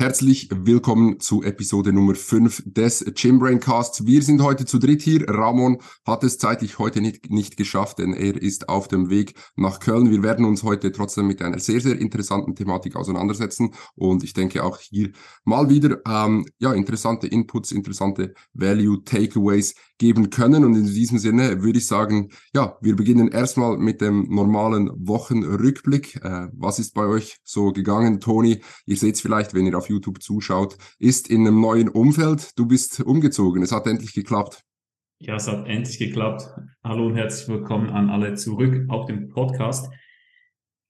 Herzlich willkommen zu Episode Nummer 5 des Gymbrain Casts. Wir sind heute zu dritt hier. Ramon hat es zeitlich heute nicht, nicht geschafft, denn er ist auf dem Weg nach Köln. Wir werden uns heute trotzdem mit einer sehr, sehr interessanten Thematik auseinandersetzen und ich denke auch hier mal wieder ähm, ja, interessante Inputs, interessante Value Takeaways geben können. Und in diesem Sinne würde ich sagen, ja, wir beginnen erstmal mit dem normalen Wochenrückblick. Äh, was ist bei euch so gegangen? Toni, ihr seht es vielleicht, wenn ihr auf YouTube zuschaut, ist in einem neuen Umfeld. Du bist umgezogen. Es hat endlich geklappt. Ja, es hat endlich geklappt. Hallo und herzlich willkommen an alle zurück auf dem Podcast.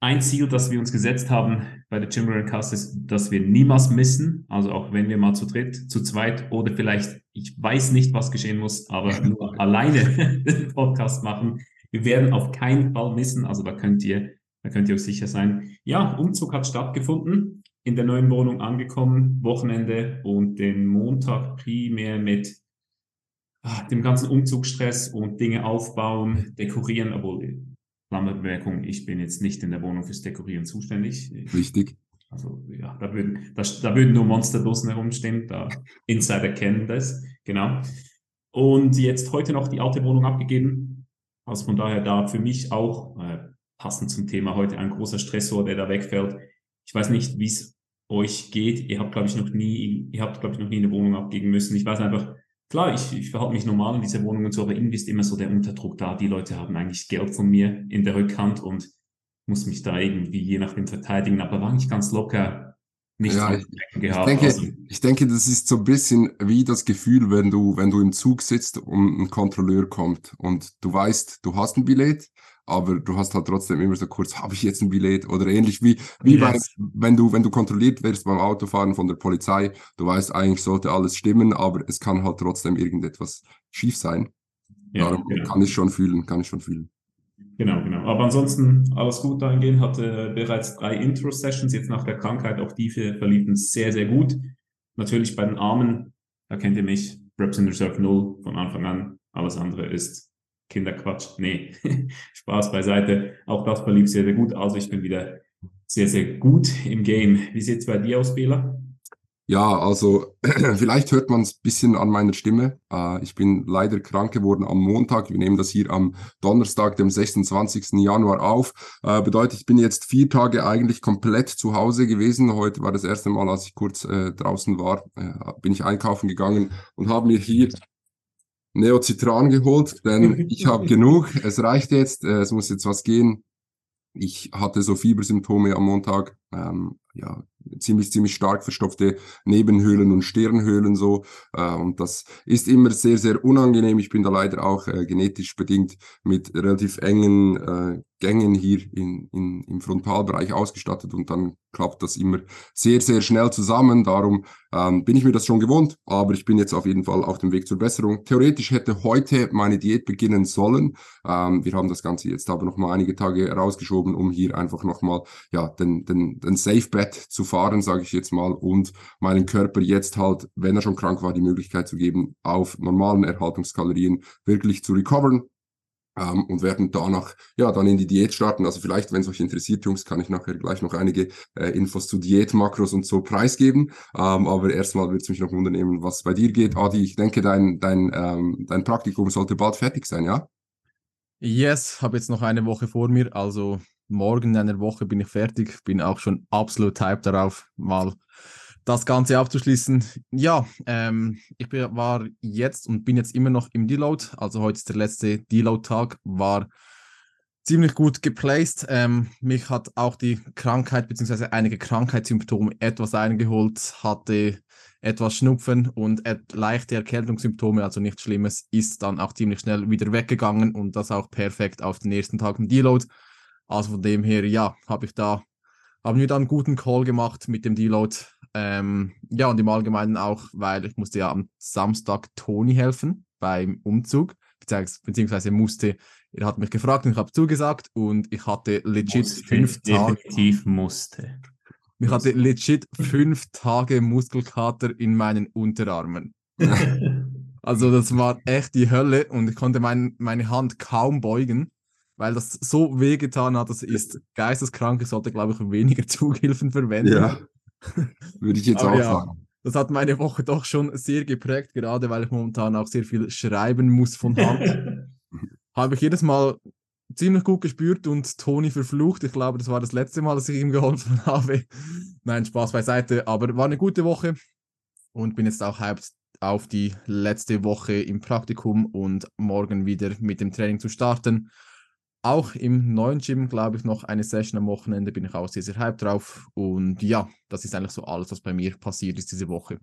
Ein Ziel, das wir uns gesetzt haben bei der Chimera Cast ist, dass wir niemals missen. Also auch wenn wir mal zu dritt, zu zweit oder vielleicht, ich weiß nicht, was geschehen muss, aber nur alleine den Podcast machen. Wir werden auf keinen Fall missen. Also da könnt ihr, da könnt ihr euch sicher sein. Ja, Umzug hat stattgefunden in der neuen Wohnung angekommen, Wochenende und den Montag primär mit ah, dem ganzen Umzugsstress und Dinge aufbauen, dekorieren, obwohl, Klammerbemerkung, ich bin jetzt nicht in der Wohnung fürs Dekorieren zuständig. Richtig. Also ja, da würden, da, da würden nur Monsterdosen herumstehen, da Insider kennen das, genau. Und jetzt heute noch die alte Wohnung abgegeben. Also von daher da für mich auch äh, passend zum Thema heute ein großer Stressor, der da wegfällt. Ich weiß nicht, wie es euch geht. Ihr habt, glaube ich, noch nie, ihr habt, glaube ich, noch nie eine Wohnung abgeben müssen. Ich weiß einfach, klar, ich, ich verhalte mich normal in dieser Wohnung und so, aber irgendwie ist immer so der Unterdruck da. Die Leute haben eigentlich Geld von mir in der Rückhand und muss mich da irgendwie je nachdem verteidigen, aber war nicht ganz locker. Nicht ja, ich, gehabt. Ich denke, also, ich denke, das ist so ein bisschen wie das Gefühl, wenn du, wenn du im Zug sitzt und ein Kontrolleur kommt und du weißt, du hast ein Billett, aber du hast halt trotzdem immer so kurz, habe ich jetzt ein Billett oder ähnlich wie, wie yes. bei, wenn du, wenn du kontrolliert wirst beim Autofahren von der Polizei, du weißt, eigentlich sollte alles stimmen, aber es kann halt trotzdem irgendetwas schief sein. Ja, Darum genau. kann ich schon fühlen, kann ich schon fühlen. Genau, genau. Aber ansonsten alles gut dahingehend, hatte bereits drei Intro-Sessions, jetzt nach der Krankheit, auch die verliefen sehr, sehr gut. Natürlich bei den Armen, da kennt ihr mich, Reps in Reserve 0 von Anfang an. Alles andere ist Kinderquatsch. Nee, Spaß beiseite. Auch das verlief sehr, sehr gut. Also ich bin wieder sehr, sehr gut im Game. Wie sieht es bei dir aus, Bela? Ja, also vielleicht hört man es ein bisschen an meiner Stimme. Äh, ich bin leider krank geworden am Montag. Wir nehmen das hier am Donnerstag, dem 26. Januar auf. Äh, bedeutet, ich bin jetzt vier Tage eigentlich komplett zu Hause gewesen. Heute war das erste Mal, als ich kurz äh, draußen war, äh, bin ich einkaufen gegangen und habe mir hier Neocitran geholt, denn ich habe genug. Es reicht jetzt, äh, es muss jetzt was gehen. Ich hatte so Fiebersymptome am Montag, ähm, ja, ziemlich, ziemlich stark verstopfte Nebenhöhlen und Stirnhöhlen so. Äh, und das ist immer sehr, sehr unangenehm. Ich bin da leider auch äh, genetisch bedingt mit relativ engen äh, Gängen hier in, in, im Frontalbereich ausgestattet und dann klappt das immer sehr, sehr schnell zusammen. Darum ähm, bin ich mir das schon gewohnt, aber ich bin jetzt auf jeden Fall auf dem Weg zur Besserung. Theoretisch hätte heute meine Diät beginnen sollen. Ähm, wir haben das Ganze jetzt aber noch mal einige Tage rausgeschoben, um hier einfach noch mal ja, den, den, den Safe Bet zu fahren, sage ich jetzt mal, und meinen Körper jetzt halt, wenn er schon krank war, die Möglichkeit zu geben, auf normalen Erhaltungskalorien wirklich zu recovern ähm, und werden danach ja dann in die Diät starten. Also vielleicht, wenn es euch interessiert, Jungs, kann ich nachher gleich noch einige äh, Infos zu Diätmakros und so preisgeben. Ähm, aber erstmal würde es mich noch wundern, was bei dir geht. Adi, ich denke, dein, dein, ähm, dein Praktikum sollte bald fertig sein, ja? Yes, habe jetzt noch eine Woche vor mir, also morgen in einer Woche bin ich fertig, bin auch schon absolut hyped darauf, mal das Ganze abzuschließen. Ja, ähm, ich war jetzt und bin jetzt immer noch im Deload. Also heute ist der letzte Deload-Tag, war ziemlich gut geplaced. Ähm, mich hat auch die Krankheit bzw. einige Krankheitssymptome etwas eingeholt, hatte etwas Schnupfen und leichte Erkältungssymptome, also nichts Schlimmes, ist dann auch ziemlich schnell wieder weggegangen und das auch perfekt auf den ersten Tag im Deload. Also von dem her, ja, habe ich da, haben wir da einen guten Call gemacht mit dem Deload ähm, ja, und im Allgemeinen auch, weil ich musste ja am Samstag Toni helfen beim Umzug, beziehungsweise musste, er hat mich gefragt und ich habe zugesagt und ich hatte legit musste, fünf Tage. Definitiv musste. Ich hatte legit fünf Tage Muskelkater in meinen Unterarmen. also das war echt die Hölle und ich konnte mein, meine Hand kaum beugen, weil das so wehgetan hat. Das ist geisteskrank. Ich sollte, glaube ich, weniger Zughilfen verwenden. Ja. Würde ich jetzt Aber auch ja. sagen. Das hat meine Woche doch schon sehr geprägt, gerade weil ich momentan auch sehr viel schreiben muss von Hand. Habe ich jedes Mal ziemlich gut gespürt und Toni verflucht. Ich glaube, das war das letzte Mal, dass ich ihm geholfen habe. Nein, Spaß beiseite. Aber war eine gute Woche und bin jetzt auch hyped auf die letzte Woche im Praktikum und morgen wieder mit dem Training zu starten. Auch im neuen Gym, glaube ich, noch eine Session am Wochenende, bin ich auch sehr, sehr hyped drauf. Und ja, das ist eigentlich so alles, was bei mir passiert ist diese Woche.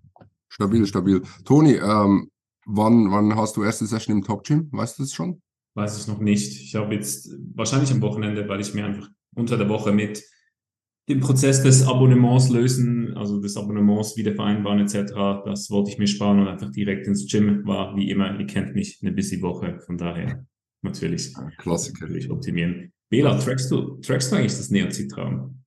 Stabil, stabil. Toni, ähm, wann, wann hast du erste Session im Top Gym? Weißt du das schon? Weiß ich noch nicht. Ich habe jetzt wahrscheinlich am Wochenende, weil ich mir einfach unter der Woche mit dem Prozess des Abonnements lösen, also des Abonnements wieder vereinbaren etc., das wollte ich mir sparen und einfach direkt ins Gym war, wie immer, ihr kennt mich, eine busy Woche, von daher natürlich, Klassiker. natürlich optimieren. Bela, trackst du, trackst du eigentlich das Neozitraum?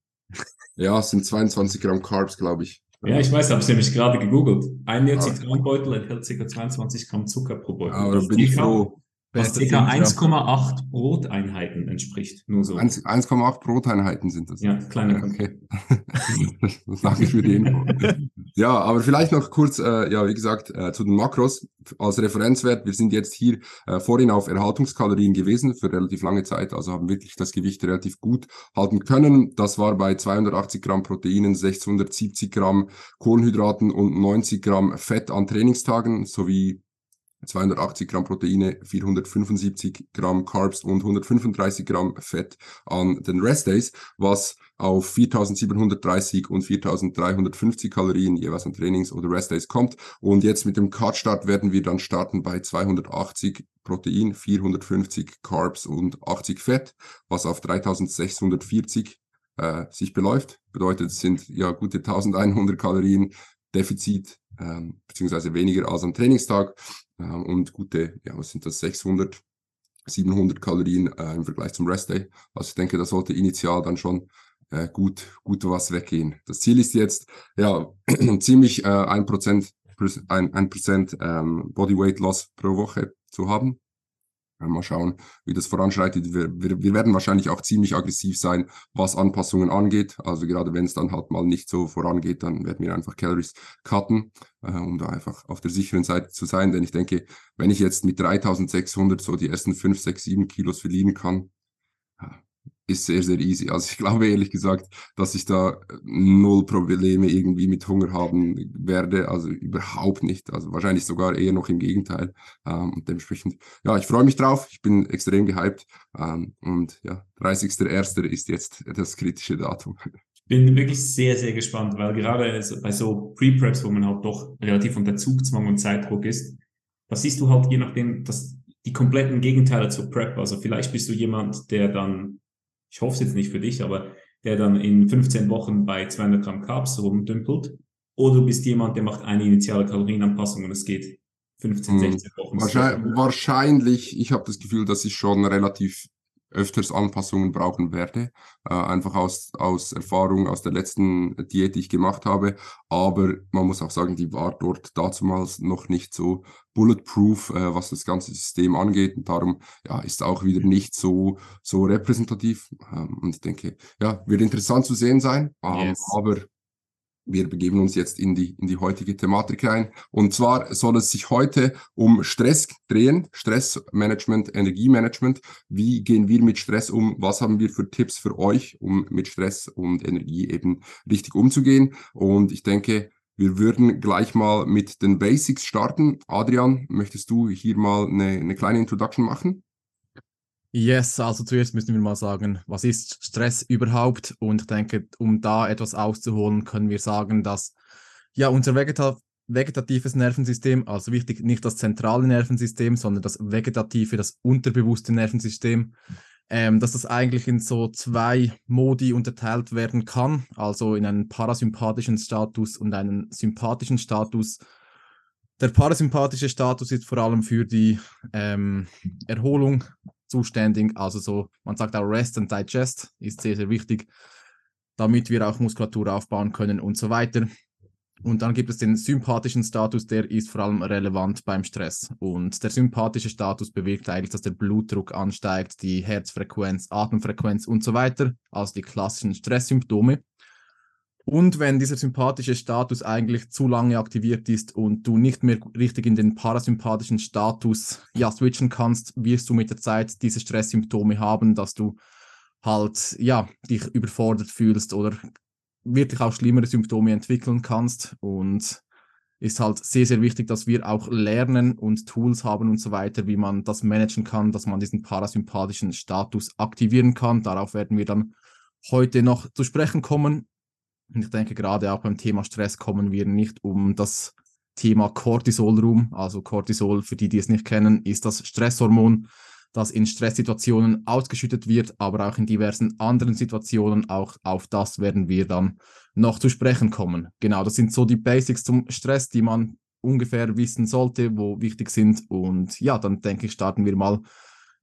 Ja, es sind 22 Gramm Carbs, glaube ich. Ja, ich weiß, habe es nämlich gerade gegoogelt. Ein Neocitronbeutel enthält ca. 22 Gramm Zucker pro Beutel. Aber Das da bin ich froh. Was ca. Tipp, ja. 1,8 Broteinheiten entspricht. Nur so. 1 1,8 Broteinheiten sind das. Ja, kleine Okay. Danke für die Info. Ja, aber vielleicht noch kurz, äh, ja, wie gesagt, äh, zu den Makros als Referenzwert. Wir sind jetzt hier äh, vorhin auf Erhaltungskalorien gewesen für relativ lange Zeit, also haben wirklich das Gewicht relativ gut halten können. Das war bei 280 Gramm Proteinen, 670 Gramm Kohlenhydraten und 90 Gramm Fett an Trainingstagen sowie 280 Gramm Proteine, 475 Gramm Carbs und 135 Gramm Fett an den Restdays, was auf 4730 und 4350 Kalorien jeweils an Trainings- oder Restdays kommt. Und jetzt mit dem Cut-Start werden wir dann starten bei 280 Protein, 450 Carbs und 80 Fett, was auf 3640 äh, sich beläuft. Bedeutet, es sind ja gute 1100 Kalorien Defizit, ähm, beziehungsweise weniger als am Trainingstag ähm, und gute, ja, was sind das, 600, 700 Kalorien äh, im Vergleich zum Restday. Also ich denke, da sollte initial dann schon äh, gut, gut was weggehen. Das Ziel ist jetzt, ja, ziemlich äh, ein Prozent, ein, ein Prozent ähm, Bodyweight Loss pro Woche zu haben. Mal schauen, wie das voranschreitet. Wir, wir, wir werden wahrscheinlich auch ziemlich aggressiv sein, was Anpassungen angeht. Also gerade wenn es dann halt mal nicht so vorangeht, dann werden wir einfach Calories cutten, äh, um da einfach auf der sicheren Seite zu sein. Denn ich denke, wenn ich jetzt mit 3600 so die ersten 5, 6, 7 Kilos verlieren kann, ja, ist sehr, sehr easy. Also ich glaube ehrlich gesagt, dass ich da null Probleme irgendwie mit Hunger haben werde. Also überhaupt nicht. Also wahrscheinlich sogar eher noch im Gegenteil. Ähm, und dementsprechend, ja, ich freue mich drauf. Ich bin extrem gehypt. Ähm, und ja, 30.01. ist jetzt das kritische Datum. bin wirklich sehr, sehr gespannt, weil gerade bei so Pre-Preps, wo man halt doch relativ unter Zugzwang und Zeitdruck ist, da siehst du halt je nachdem, dass die kompletten Gegenteile zur Prep. Also vielleicht bist du jemand, der dann, ich hoffe es jetzt nicht für dich, aber der dann in 15 Wochen bei 200 Gramm Carbs rumdümpelt. Oder du bist jemand, der macht eine initiale Kalorienanpassung und es geht 15, Mhm. 16 Wochen. Wahrscheinlich, wahrscheinlich ich habe das Gefühl, dass ich schon relativ öfters Anpassungen brauchen werde, äh, einfach aus, aus Erfahrung aus der letzten Diät, die ich gemacht habe. Aber man muss auch sagen, die war dort dazumals noch nicht so bulletproof, äh, was das ganze System angeht. Und darum ja, ist auch wieder nicht so, so repräsentativ. Ähm, und ich denke, ja, wird interessant zu sehen sein. Ähm, Yes. Aber wir begeben uns jetzt in die, in die heutige Thematik rein. Und zwar soll es sich heute um Stress drehen, Stressmanagement, Energiemanagement. Wie gehen wir mit Stress um? Was haben wir für Tipps für euch, um mit Stress und Energie eben richtig umzugehen? Und ich denke, wir würden gleich mal mit den Basics starten. Adrian, möchtest du hier mal eine, eine kleine Introduction machen? Yes, also zuerst müssen wir mal sagen, was ist Stress überhaupt? Und ich denke, um da etwas auszuholen, können wir sagen, dass ja unser Vegeta vegetatives Nervensystem, also wichtig nicht das zentrale Nervensystem, sondern das vegetative, das unterbewusste Nervensystem, ähm, dass das eigentlich in so zwei Modi unterteilt werden kann, also in einen parasympathischen Status und einen sympathischen Status. Der parasympathische Status ist vor allem für die ähm, Erholung zuständig. Also so, man sagt auch Rest and Digest ist sehr, sehr wichtig, damit wir auch Muskulatur aufbauen können und so weiter. Und dann gibt es den sympathischen Status, der ist vor allem relevant beim Stress. Und der sympathische Status bewirkt eigentlich, dass der Blutdruck ansteigt, die Herzfrequenz, Atemfrequenz und so weiter, also die klassischen Stresssymptome. Und wenn dieser sympathische Status eigentlich zu lange aktiviert ist und du nicht mehr richtig in den parasympathischen Status ja, switchen kannst, wirst du mit der Zeit diese Stresssymptome haben, dass du halt ja dich überfordert fühlst oder wirklich auch schlimmere Symptome entwickeln kannst und ist halt sehr, sehr wichtig, dass wir auch lernen und Tools haben und so weiter, wie man das managen kann, dass man diesen parasympathischen Status aktivieren kann. Darauf werden wir dann heute noch zu sprechen kommen. Und ich denke, gerade auch beim Thema Stress kommen wir nicht um das Thema Cortisol rum. Also Cortisol, für die, die es nicht kennen, ist das Stresshormon, das in Stresssituationen ausgeschüttet wird, aber auch in diversen anderen Situationen. Auch auf das werden wir dann noch zu sprechen kommen. Genau, das sind so die Basics zum Stress, die man ungefähr wissen sollte, wo wichtig sind. Und ja, dann denke ich, starten wir mal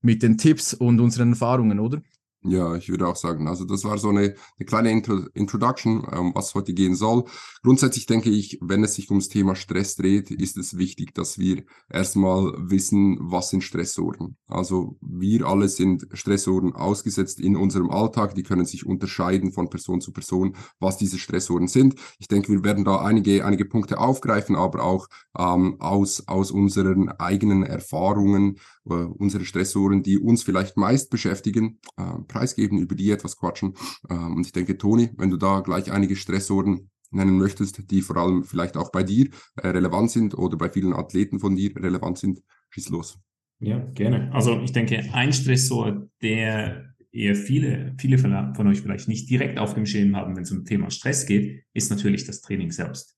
mit den Tipps und unseren Erfahrungen, oder? Ja, ich würde auch sagen, also das war so eine, eine kleine Intro Introduction, ähm, was heute gehen soll. Grundsätzlich denke ich, wenn es sich ums Thema Stress dreht, ist es wichtig, dass wir erstmal wissen, was sind Stressoren. Also wir alle sind Stressoren ausgesetzt in unserem Alltag. Die können sich unterscheiden von Person zu Person, was diese Stressoren sind. Ich denke, wir werden da einige, einige Punkte aufgreifen, aber auch ähm, aus, aus unseren eigenen Erfahrungen, unsere Stressoren, die uns vielleicht meist beschäftigen, äh, preisgeben, über die etwas quatschen. Ähm, und ich denke, Toni, wenn du da gleich einige Stressoren nennen möchtest, die vor allem vielleicht auch bei dir äh, relevant sind oder bei vielen Athleten von dir relevant sind, schieß los. Ja, gerne. Also ich denke, ein Stressor, der eher viele, viele von euch vielleicht nicht direkt auf dem Schirm haben, wenn es um Thema Stress geht, ist natürlich das Training selbst.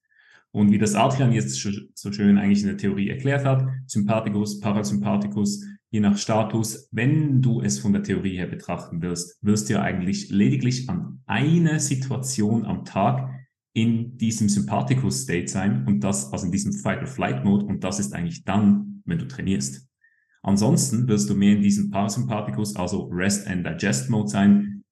Und wie das Adrian jetzt so schön eigentlich in der Theorie erklärt hat, Sympathikus, Parasympathikus, je nach Status, wenn du es von der Theorie her betrachten wirst, wirst du ja eigentlich lediglich an einer Situation am Tag in diesem Sympathikus-State sein und das, also in diesem Fight-or-Flight-Mode und das ist eigentlich dann, wenn du trainierst. Ansonsten wirst du mehr in diesem Parasympathikus, also Rest and Digest Mode sein.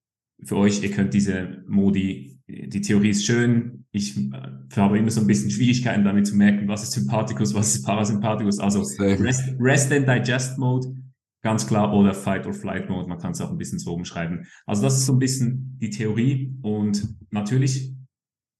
Für euch, ihr könnt diese Modi, die Theorie ist schön, ich äh, habe immer so ein bisschen Schwierigkeiten damit zu merken, was ist Sympathikus, was ist Parasympathikus. Also Rest, Rest and Digest Mode, ganz klar, oder Fight or Flight Mode, man kann es auch ein bisschen so umschreiben. Also das ist so ein bisschen die Theorie und natürlich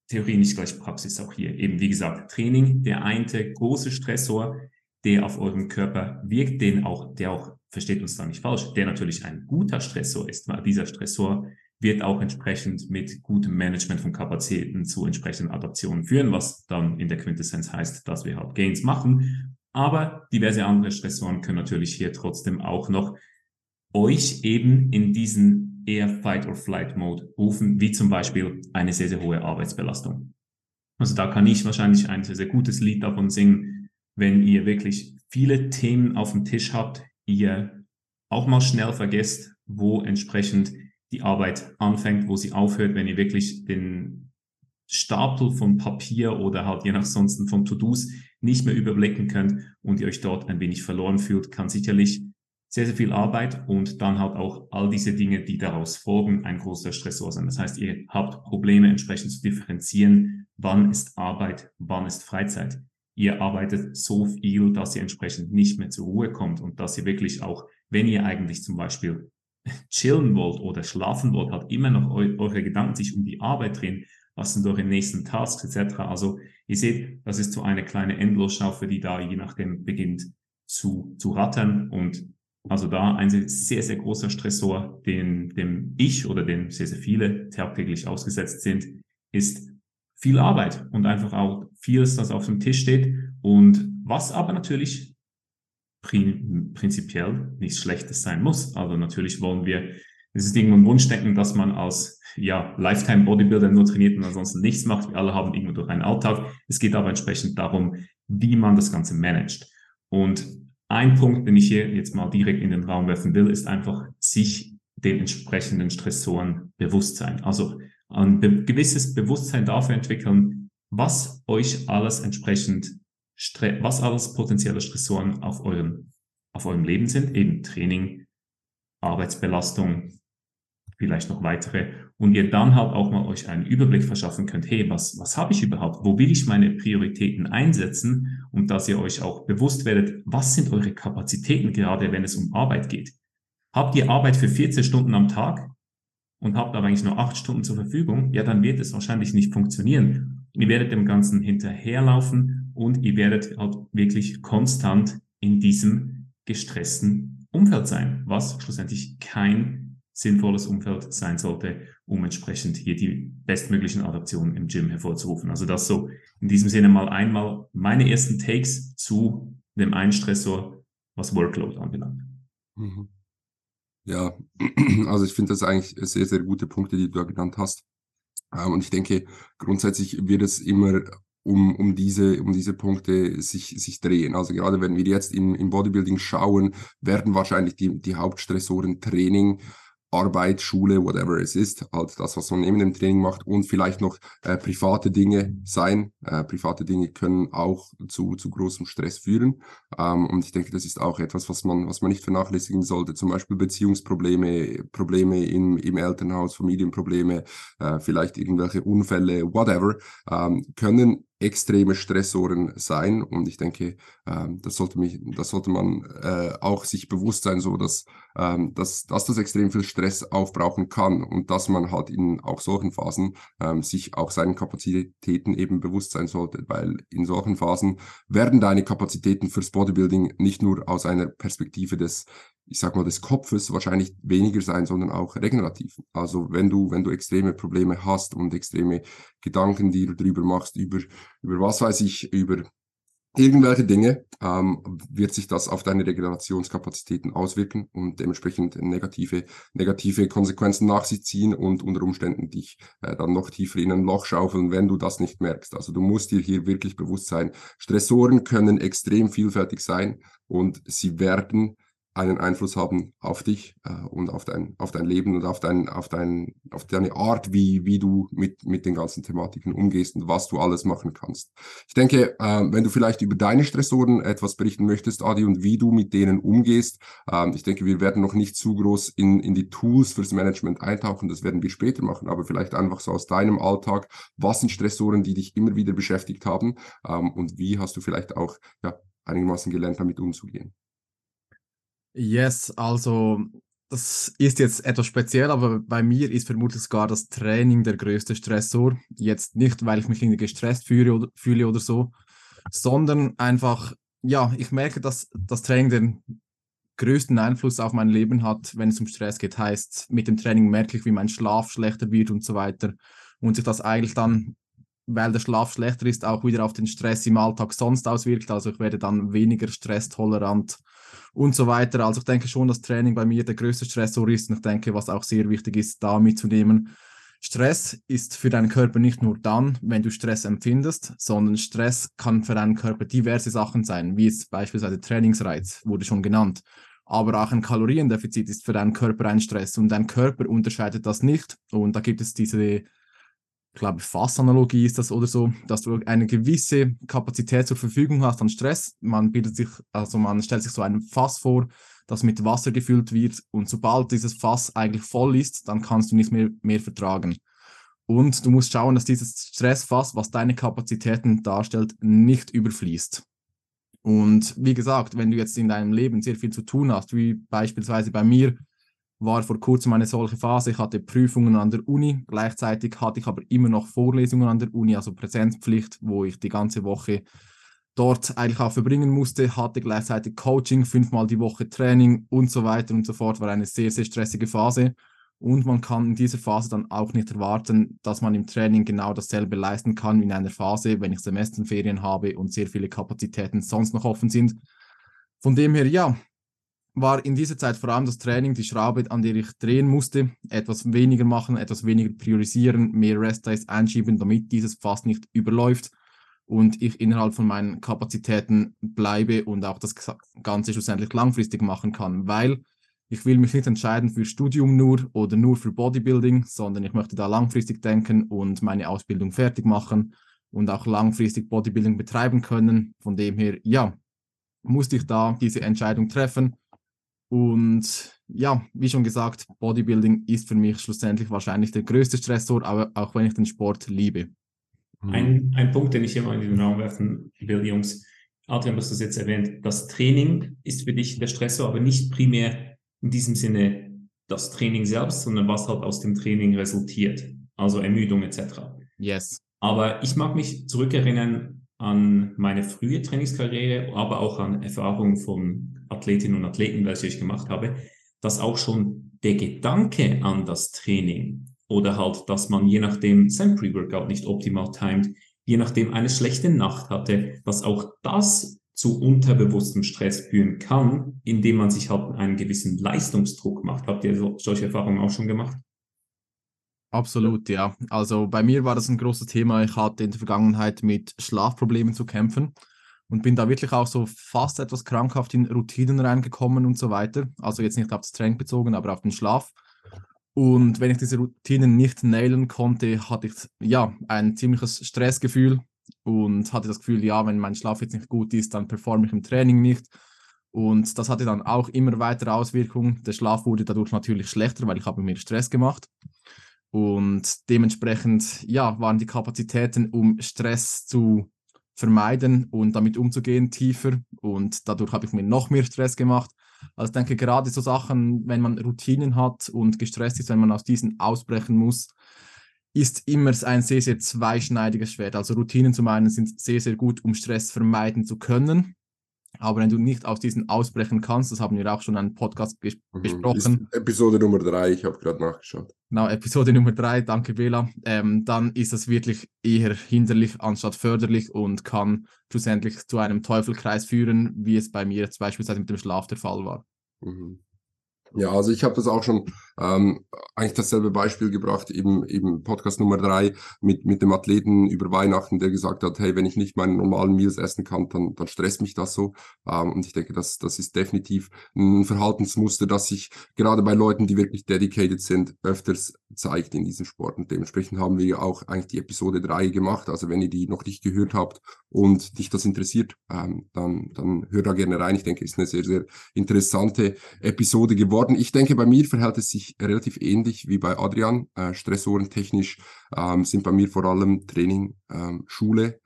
Theorie nicht gleich Praxis auch hier. Eben wie gesagt, Training, der eine große Stressor, der auf eurem Körper wirkt, den auch, der auch, versteht uns da nicht falsch, der natürlich ein guter Stressor ist, weil dieser Stressor wird auch entsprechend mit gutem Management von Kapazitäten zu entsprechenden Adaptionen führen, was dann in der Quintessenz heißt, dass wir halt Gains machen. Aber diverse andere Stressoren können natürlich hier trotzdem auch noch euch eben in diesen eher Fight-or-Flight-Mode rufen, wie zum Beispiel eine sehr, sehr hohe Arbeitsbelastung. Also da kann ich wahrscheinlich ein sehr, sehr gutes Lied davon singen, wenn ihr wirklich viele Themen auf dem Tisch habt, ihr auch mal schnell vergesst, wo entsprechend die Arbeit anfängt, wo sie aufhört, wenn ihr wirklich den Stapel von Papier oder halt je nach sonst von To-Dos nicht mehr überblicken könnt und ihr euch dort ein wenig verloren fühlt, kann sicherlich sehr, sehr viel Arbeit und dann halt auch all diese Dinge, die daraus folgen, ein großer Stressor sein. Das heißt, ihr habt Probleme entsprechend zu differenzieren, wann ist Arbeit, wann ist Freizeit. Ihr arbeitet so viel, dass ihr entsprechend nicht mehr zur Ruhe kommt und dass ihr wirklich auch, wenn ihr eigentlich zum Beispiel chillen wollt oder schlafen wollt, hat immer noch eu eure Gedanken sich um die Arbeit drehen, was sind eure nächsten Tasks etc. Also ihr seht, das ist so eine kleine Endlosschaufe, die da je nachdem beginnt zu, zu rattern und also da ein sehr, sehr großer Stressor, den, dem ich oder dem sehr, sehr viele tagtäglich ausgesetzt sind, ist viel Arbeit und einfach auch vieles, das auf dem Tisch steht und was aber natürlich prinzipiell nichts Schlechtes sein muss. Also natürlich wollen wir, es ist irgendwo ein Wunschdenken, dass man als ja, Lifetime Bodybuilder nur trainiert und ansonsten nichts macht. Wir alle haben irgendwo durch einen Alltag. Es geht aber entsprechend darum, wie man das Ganze managt. Und ein Punkt, den ich hier jetzt mal direkt in den Raum werfen will, ist einfach sich den entsprechenden Stressoren bewusst sein. Also ein gewisses Bewusstsein dafür entwickeln, was euch alles entsprechend was alles potenzielle Stressoren auf eurem, auf eurem Leben sind, eben Training, Arbeitsbelastung, vielleicht noch weitere, und ihr dann halt auch mal euch einen Überblick verschaffen könnt, hey, was, was habe ich überhaupt? Wo will ich meine Prioritäten einsetzen? Und dass ihr euch auch bewusst werdet, was sind eure Kapazitäten gerade, wenn es um Arbeit geht? Habt ihr Arbeit für 14 Stunden am Tag? und habt aber eigentlich nur acht Stunden zur Verfügung, ja, dann wird es wahrscheinlich nicht funktionieren. Ihr werdet dem Ganzen hinterherlaufen und ihr werdet halt wirklich konstant in diesem gestressten Umfeld sein, was schlussendlich kein sinnvolles Umfeld sein sollte, um entsprechend hier die bestmöglichen Adaptionen im Gym hervorzurufen. Also das so in diesem Sinne mal einmal meine ersten Takes zu dem einen Stressor, was Workload anbelangt. Mhm. Ja, also ich finde das eigentlich sehr, sehr gute Punkte, die du da genannt hast. Ähm, und ich denke, grundsätzlich wird es immer um, um, diese, um diese Punkte sich, sich drehen. Also gerade wenn wir jetzt im, im Bodybuilding schauen, werden wahrscheinlich die, die Hauptstressoren Training, Arbeit, Schule, whatever es ist, halt das, was man neben dem Training macht und vielleicht noch äh, private Dinge sein. Äh, private Dinge können auch zu, zu großem Stress führen. Ähm, und ich denke, das ist auch etwas, was man, was man nicht vernachlässigen sollte. Zum Beispiel Beziehungsprobleme, Probleme im, im Elternhaus, Familienprobleme, äh, vielleicht irgendwelche Unfälle, whatever, ähm, können extreme Stressoren sein. Und ich denke, ähm, das sollte mich, das sollte man äh, auch sich bewusst sein, so dass, ähm, dass, dass das extrem viel Stress aufbrauchen kann und dass man halt in auch solchen Phasen ähm, sich auch seinen Kapazitäten eben bewusst sein sollte, weil in solchen Phasen werden deine Kapazitäten fürs Bodybuilding nicht nur aus einer Perspektive des ich sag mal, des Kopfes wahrscheinlich weniger sein, sondern auch regenerativ. Also wenn du, wenn du extreme Probleme hast und extreme Gedanken, die du drüber machst, über, über was weiß ich, über irgendwelche Dinge, ähm, wird sich das auf deine Regenerationskapazitäten auswirken und dementsprechend negative, negative Konsequenzen nach sich ziehen und unter Umständen dich äh, dann noch tiefer in ein Loch schaufeln, wenn du das nicht merkst. Also du musst dir hier wirklich bewusst sein, Stressoren können extrem vielfältig sein und sie werden einen Einfluss haben auf dich äh, und auf dein, auf dein Leben und auf, dein, auf, dein, auf deine Art, wie, wie du mit, mit den ganzen Thematiken umgehst und was du alles machen kannst. Ich denke, äh, wenn du vielleicht über deine Stressoren etwas berichten möchtest, Adi, und wie du mit denen umgehst, äh, ich denke, wir werden noch nicht zu groß in, in die Tools fürs Management eintauchen, das werden wir später machen, aber vielleicht einfach so aus deinem Alltag, was sind Stressoren, die dich immer wieder beschäftigt haben ähm, und wie hast du vielleicht auch ja, einigermaßen gelernt, damit umzugehen? Yes, also das ist jetzt etwas speziell, aber bei mir ist vermutlich sogar das Training der größte Stressor. Jetzt nicht, weil ich mich irgendwie gestresst fühle oder, fühle oder so, sondern einfach, ja, ich merke, dass das Training den größten Einfluss auf mein Leben hat, wenn es um Stress geht. Heißt, mit dem Training merke ich, wie mein Schlaf schlechter wird und so weiter. Und sich das eigentlich dann, weil der Schlaf schlechter ist, auch wieder auf den Stress im Alltag sonst auswirkt. Also ich werde dann weniger stresstolerant und so weiter. Also ich denke schon, dass Training bei mir der größte Stressor ist und ich denke, was auch sehr wichtig ist, da mitzunehmen. Stress ist für deinen Körper nicht nur dann, wenn du Stress empfindest, sondern Stress kann für deinen Körper diverse Sachen sein, wie jetzt beispielsweise Trainingsreiz, wurde schon genannt. Aber auch ein Kaloriendefizit ist für deinen Körper ein Stress und dein Körper unterscheidet das nicht. Und da gibt es diese ich glaube, Fassanalogie ist das oder so, dass du eine gewisse Kapazität zur Verfügung hast an Stress. Man bildet sich, also man stellt sich so ein Fass vor, das mit Wasser gefüllt wird und sobald dieses Fass eigentlich voll ist, dann kannst du nicht mehr, mehr vertragen. Und du musst schauen, dass dieses Stressfass, was deine Kapazitäten darstellt, nicht überfließt. Und wie gesagt, wenn du jetzt in deinem Leben sehr viel zu tun hast, wie beispielsweise bei mir, war vor kurzem eine solche Phase. Ich hatte Prüfungen an der Uni, gleichzeitig hatte ich aber immer noch Vorlesungen an der Uni, also Präsenzpflicht, wo ich die ganze Woche dort eigentlich auch verbringen musste, hatte gleichzeitig Coaching, fünfmal die Woche Training und so weiter und so fort. War eine sehr, sehr stressige Phase. Und man kann in dieser Phase dann auch nicht erwarten, dass man im Training genau dasselbe leisten kann wie in einer Phase, wenn ich Semesterferien habe und sehr viele Kapazitäten sonst noch offen sind. Von dem her, ja, war in dieser Zeit vor allem das Training die Schraube, an der ich drehen musste. Etwas weniger machen, etwas weniger priorisieren, mehr Rest-Days einschieben, damit dieses fast nicht überläuft und ich innerhalb von meinen Kapazitäten bleibe und auch das Ganze schlussendlich langfristig machen kann, weil ich will mich nicht entscheiden für Studium nur oder nur für Bodybuilding, sondern ich möchte da langfristig denken und meine Ausbildung fertig machen und auch langfristig Bodybuilding betreiben können. Von dem her, ja, musste ich da diese Entscheidung treffen und ja, wie schon gesagt, Bodybuilding ist für mich schlussendlich wahrscheinlich der größte Stressor, aber auch wenn ich den Sport liebe. Mhm. Ein, ein Punkt, den ich mal in den Raum werfen will, Jungs. Adrian, du hast das jetzt erwähnt. Das Training ist für dich der Stressor, aber nicht primär in diesem Sinne das Training selbst, sondern was halt aus dem Training resultiert, also Ermüdung etc. Yes. Aber ich mag mich zurückerinnern an meine frühe Trainingskarriere, aber auch an Erfahrungen von Athletinnen und Athleten, welche ich gemacht habe, dass auch schon der Gedanke an das Training oder halt, dass man je nachdem sein Pre-Workout nicht optimal timet, je nachdem eine schlechte Nacht hatte, dass auch das zu unterbewusstem Stress führen kann, indem man sich halt einen gewissen Leistungsdruck macht. Habt ihr solche Erfahrungen auch schon gemacht? Absolut, ja. Also bei mir war das ein großes Thema. Ich hatte in der Vergangenheit mit Schlafproblemen zu kämpfen und bin da wirklich auch so fast etwas krankhaft in Routinen reingekommen und so weiter. Also jetzt nicht auf das Training bezogen, aber auf den Schlaf. Und wenn ich diese Routinen nicht nailen konnte, hatte ich ja ein ziemliches Stressgefühl und hatte das Gefühl, ja, wenn mein Schlaf jetzt nicht gut ist, dann performe ich im Training nicht. Und das hatte dann auch immer weitere Auswirkungen. Der Schlaf wurde dadurch natürlich schlechter, weil ich habe mir Stress gemacht. Und dementsprechend, ja, waren die Kapazitäten, um Stress zu vermeiden und damit umzugehen, tiefer. Und dadurch habe ich mir noch mehr Stress gemacht. Also ich denke, gerade so Sachen, wenn man Routinen hat und gestresst ist, wenn man aus diesen ausbrechen muss, ist immer ein sehr, sehr zweischneidiges Schwert. Also Routinen zum einen sind sehr, sehr gut, um Stress vermeiden zu können. Aber wenn du nicht aus diesen ausbrechen kannst, das haben wir auch schon in einem Podcast ges mhm, besprochen. Episode Nummer drei, ich habe gerade nachgeschaut. Genau, Episode Nummer drei, danke Bela. Ähm, dann ist das wirklich eher hinderlich anstatt förderlich und kann schlussendlich zu einem Teufelkreis führen, wie es bei mir jetzt beispielsweise mit dem Schlaf der Fall war. Mhm. Ja, also ich habe das auch schon ähm, eigentlich dasselbe Beispiel gebracht, eben, eben Podcast Nummer drei mit, mit dem Athleten über Weihnachten, der gesagt hat, hey, wenn ich nicht meine normalen Meals essen kann, dann, dann stresst mich das so. Ähm, und ich denke, das, das ist definitiv ein Verhaltensmuster, das sich gerade bei Leuten, die wirklich dedicated sind, öfters zeigt in diesem Sport. Und dementsprechend haben wir ja auch eigentlich die Episode drei gemacht. Also wenn ihr die noch nicht gehört habt und dich das interessiert, ähm, dann, dann hör da gerne rein. Ich denke, ist eine sehr, sehr interessante Episode geworden. Ich denke, bei mir verhält es sich relativ ähnlich wie bei Adrian. Äh, Stressoren technisch ähm, sind bei mir vor allem Training, ähm, Schule,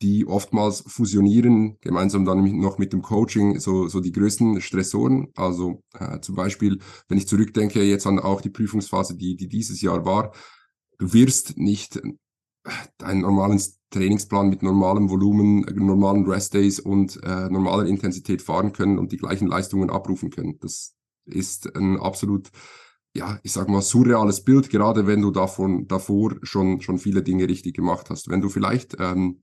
die oftmals fusionieren, gemeinsam dann noch mit dem Coaching, so, so die größten Stressoren. Also äh, zum Beispiel, wenn ich zurückdenke jetzt an auch die Prüfungsphase, die, die dieses Jahr war, du wirst nicht äh, deinen normalen Trainingsplan mit normalem Volumen, normalen Restdays und äh, normaler Intensität fahren können und die gleichen Leistungen abrufen können. Das, ist ein absolut, ja, ich sag mal, surreales Bild, gerade wenn du davon, davor schon, schon viele Dinge richtig gemacht hast. Wenn du vielleicht ähm,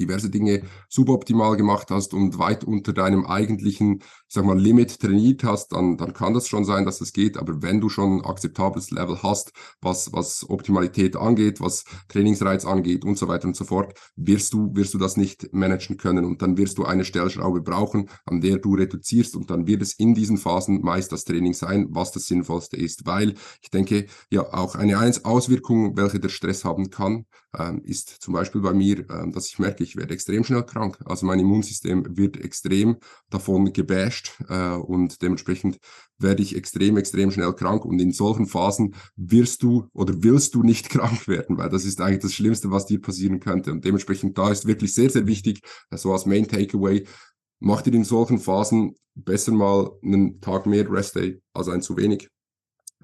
diverse Dinge suboptimal gemacht hast und weit unter deinem eigentlichen, ich sag mal, Limit trainiert hast, dann, dann kann das schon sein, dass es geht. Aber wenn du schon ein akzeptables Level hast, was, was Optimalität angeht, was Trainingsreiz angeht und so weiter und so fort, wirst du, wirst du das nicht managen können. Und dann wirst du eine Stellschraube brauchen, an der du reduzierst. Und dann wird es in diesen Phasen meist das Training sein, was das Sinnvollste ist. Weil ich denke, ja, auch eine Auswirkung, welche der Stress haben kann, ähm, ist zum Beispiel bei mir, ähm, dass ich merke, ich werde extrem schnell krank. Also mein Immunsystem wird extrem davon gebasht äh, und dementsprechend werde ich extrem, extrem schnell krank. Und in solchen Phasen wirst du oder willst du nicht krank werden, weil das ist eigentlich das Schlimmste, was dir passieren könnte. Und dementsprechend da ist wirklich sehr, sehr wichtig, so also als Main Takeaway, mach dir in solchen Phasen besser mal einen Tag mehr Rest Day als ein zu wenig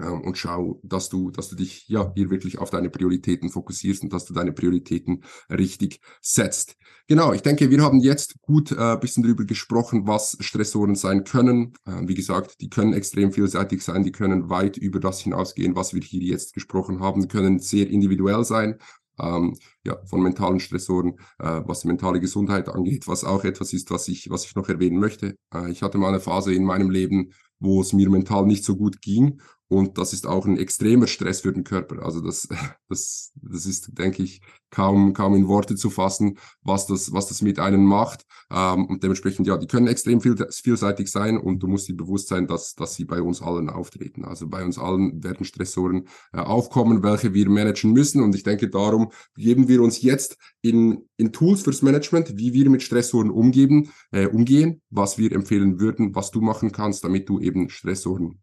ähm, und schau, dass du, dass du dich ja hier wirklich auf deine Prioritäten fokussierst und dass du deine Prioritäten richtig setzt. Genau, ich denke, wir haben jetzt gut äh, bisschen drüber gesprochen, was Stressoren sein können. Äh, wie gesagt, die können extrem vielseitig sein, die können weit über das hinausgehen, was wir hier jetzt gesprochen haben, können sehr individuell sein. Ähm, ja, von mentalen Stressoren, äh, was die mentale Gesundheit angeht, was auch etwas ist, was ich, was ich noch erwähnen möchte. Äh, ich hatte mal eine Phase in meinem Leben, wo es mir mental nicht so gut ging und das ist auch ein extremer Stress für den Körper. Also das, das, das ist, denke ich, kaum, kaum in Worte zu fassen, was das, was das mit einem macht. Ähm, und dementsprechend, ja, die können extrem viel, vielseitig sein und du musst dir bewusst sein, dass, dass sie bei uns allen auftreten. Also bei uns allen werden Stressoren äh, aufkommen, welche wir managen müssen. Und ich denke, darum geben wir uns jetzt in, in Tools fürs Management, wie wir mit Stressoren umgeben, äh, umgehen, was wir empfehlen würden, was du machen kannst, damit du eben Stressoren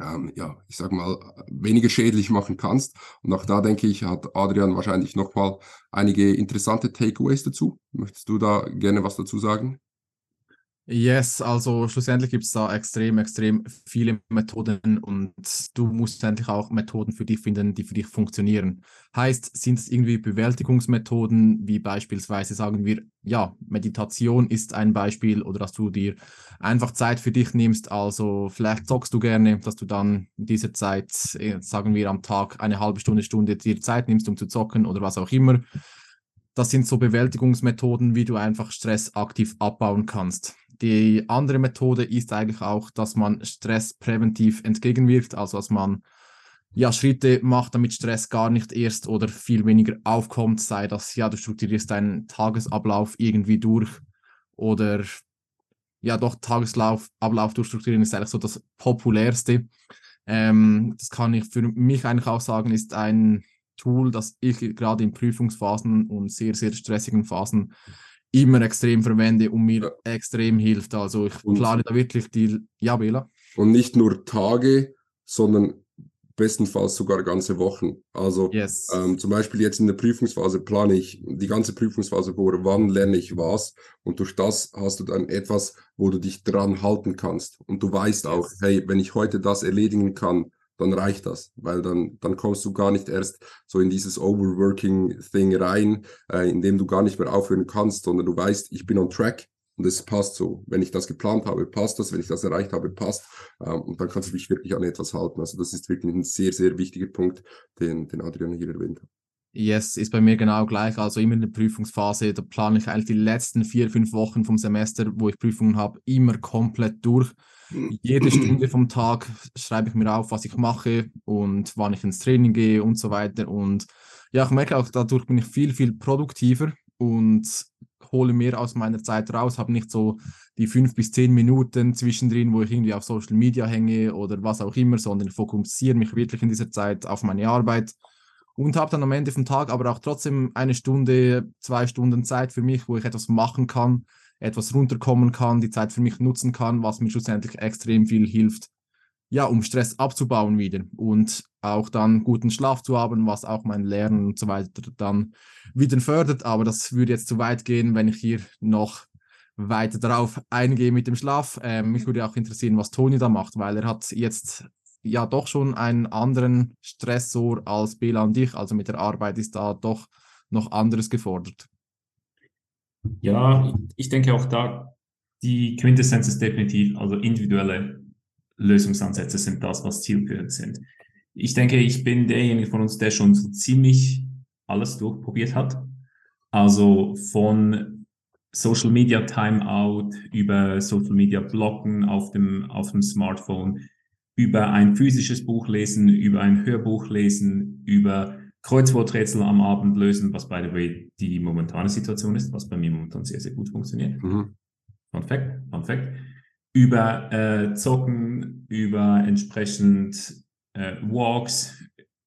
ähm, ja, ich sag mal, weniger schädlich machen kannst. Und auch da denke ich, hat Adrian wahrscheinlich nochmal einige interessante Takeaways dazu. Möchtest du da gerne was dazu sagen? Yes, also schlussendlich gibt es da extrem, extrem viele Methoden und du musst endlich auch Methoden für dich finden, die für dich funktionieren. Heißt, sind es irgendwie Bewältigungsmethoden, wie beispielsweise sagen wir, ja, Meditation ist ein Beispiel oder dass du dir einfach Zeit für dich nimmst, also vielleicht zockst du gerne, dass du dann in dieser Zeit, äh, sagen wir am Tag, eine halbe Stunde, Stunde dir Zeit nimmst, um zu zocken oder was auch immer. Das sind so Bewältigungsmethoden, wie du einfach Stress aktiv abbauen kannst. Die andere Methode ist eigentlich auch, dass man Stress präventiv entgegenwirkt, also dass man ja, Schritte macht, damit Stress gar nicht erst oder viel weniger aufkommt, sei das, ja, du strukturierst deinen Tagesablauf irgendwie durch oder ja, doch Tagesablauf Ablauf durchstrukturieren ist eigentlich so das populärste. Ähm, das kann ich für mich eigentlich auch sagen, ist ein Tool, das ich gerade in Prüfungsphasen und sehr, sehr stressigen Phasen immer extrem verwende und mir ja. extrem hilft. Also ich plane da wirklich die, ja, Bela. Und nicht nur Tage, sondern bestenfalls sogar ganze Wochen. Also yes. ähm, zum Beispiel jetzt in der Prüfungsphase plane ich die ganze Prüfungsphase vor, wann lerne ich was und durch das hast du dann etwas, wo du dich dran halten kannst und du weißt yes. auch, hey, wenn ich heute das erledigen kann, dann reicht das, weil dann, dann kommst du gar nicht erst so in dieses Overworking-Thing rein, äh, in dem du gar nicht mehr aufhören kannst, sondern du weißt, ich bin on track und es passt so. Wenn ich das geplant habe, passt das, wenn ich das erreicht habe, passt ähm, und dann kannst du dich wirklich an etwas halten. Also das ist wirklich ein sehr, sehr wichtiger Punkt, den, den Adrian hier erwähnt hat. Yes, ist bei mir genau gleich. Also immer in der Prüfungsphase, da plane ich eigentlich die letzten vier, fünf Wochen vom Semester, wo ich Prüfungen habe, immer komplett durch jede Stunde vom Tag schreibe ich mir auf, was ich mache und wann ich ins Training gehe und so weiter. Und ja, ich merke auch, dadurch bin ich viel, viel produktiver und hole mehr aus meiner Zeit raus, habe nicht so die fünf bis zehn Minuten zwischendrin, wo ich irgendwie auf Social Media hänge oder was auch immer, sondern ich fokussiere mich wirklich in dieser Zeit auf meine Arbeit und habe dann am Ende vom Tag aber auch trotzdem eine Stunde, zwei Stunden Zeit für mich, wo ich etwas machen kann, etwas runterkommen kann, die Zeit für mich nutzen kann, was mir schlussendlich extrem viel hilft, ja, um Stress abzubauen wieder und auch dann guten Schlaf zu haben, was auch mein Lernen und so weiter dann wieder fördert. Aber das würde jetzt zu weit gehen, wenn ich hier noch weiter darauf eingehe mit dem Schlaf. Ähm, mich würde auch interessieren, was Toni da macht, weil er hat jetzt ja doch schon einen anderen Stressor als Bela und ich. Also mit der Arbeit ist da doch noch anderes gefordert. Ja, ich denke auch da, die Quintessenz ist definitiv, also individuelle Lösungsansätze sind das, was zielführend sind. Ich denke, ich bin derjenige von uns, der schon so ziemlich alles durchprobiert hat. Also von Social Media Timeout über Social Media Blocken auf dem, auf dem Smartphone, über ein physisches Buch lesen, über ein Hörbuch lesen, über Kreuzworträtsel am Abend lösen, was by the way die momentane Situation ist, was bei mir momentan sehr, sehr gut funktioniert. Mhm. Fun Fact, Fun Fact. Über äh, Zocken, über entsprechend äh, Walks,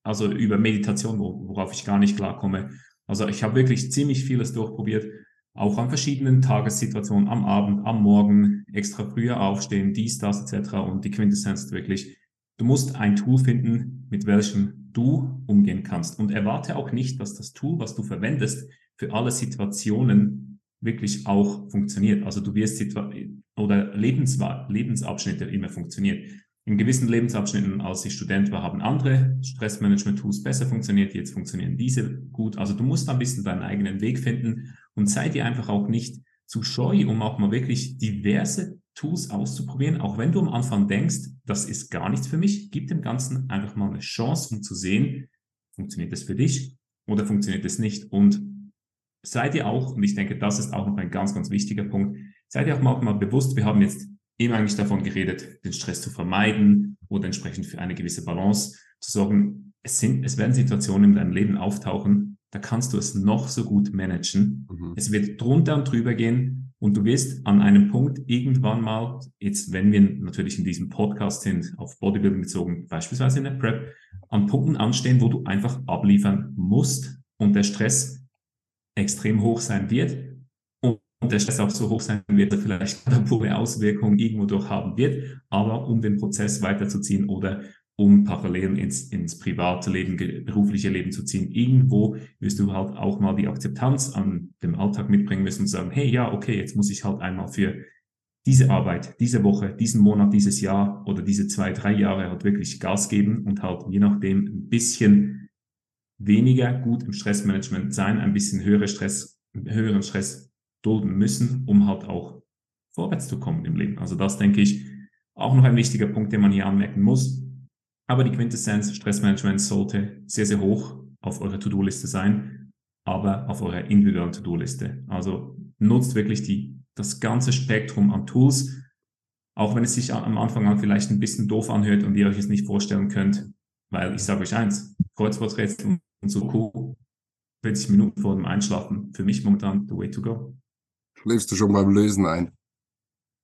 also über Meditation, worauf ich gar nicht klarkomme. Also ich habe wirklich ziemlich vieles durchprobiert, auch an verschiedenen Tagessituationen, am Abend, am Morgen, extra früher aufstehen, dies, das etc. Und die Quintessenz ist wirklich, du musst ein Tool finden, mit welchem du umgehen kannst. Und erwarte auch nicht, dass das Tool, was du verwendest, für alle Situationen wirklich auch funktioniert. Also du wirst Situa oder Lebens Lebensabschnitte immer funktionieren. In gewissen Lebensabschnitten, als ich Student war, haben andere Stressmanagement-Tools besser funktioniert, jetzt funktionieren diese gut. Also du musst ein bisschen deinen eigenen Weg finden und sei dir einfach auch nicht zu scheu, um auch mal wirklich diverse Tools auszuprobieren, auch wenn du am Anfang denkst, das ist gar nichts für mich, gib dem Ganzen einfach mal eine Chance, um zu sehen, funktioniert es für dich oder funktioniert es nicht. Und sei dir auch, und ich denke, das ist auch noch ein ganz, ganz wichtiger Punkt, sei dir auch mal, mal bewusst, wir haben jetzt immer eigentlich davon geredet, den Stress zu vermeiden oder entsprechend für eine gewisse Balance zu sorgen. Es, sind, es werden Situationen in deinem Leben auftauchen, da kannst du es noch so gut managen. Mhm. Es wird drunter und drüber gehen, und du wirst an einem Punkt irgendwann mal, jetzt wenn wir natürlich in diesem Podcast sind, auf Bodybuilding bezogen, beispielsweise in der Prep, an Punkten anstehen, wo du einfach abliefern musst und der Stress extrem hoch sein wird und der Stress auch so hoch sein wird, dass vielleicht eine pure Auswirkung irgendwo durch haben wird, aber um den Prozess weiterzuziehen oder um Parallelen ins, ins private Leben, berufliche Leben zu ziehen. Irgendwo wirst du halt auch mal die Akzeptanz an dem Alltag mitbringen müssen und sagen, hey, ja, okay, jetzt muss ich halt einmal für diese Arbeit, diese Woche, diesen Monat, dieses Jahr oder diese zwei, drei Jahre halt wirklich Gas geben und halt je nachdem ein bisschen weniger gut im Stressmanagement sein, ein bisschen höhere Stress, höheren Stress dulden müssen, um halt auch vorwärts zu kommen im Leben. Also das denke ich auch noch ein wichtiger Punkt, den man hier anmerken muss. Aber die Quintessenz Stressmanagement sollte sehr, sehr hoch auf eurer To-Do-Liste sein, aber auf eurer individuellen To-Do-Liste. Also nutzt wirklich die das ganze Spektrum an Tools, auch wenn es sich am Anfang an vielleicht ein bisschen doof anhört und ihr euch es nicht vorstellen könnt, weil ich sage euch eins, Kreuzworträtsel und so cool, 40 Minuten vor dem Einschlafen, für mich momentan the way to go. Schläfst du schon beim Lösen ein?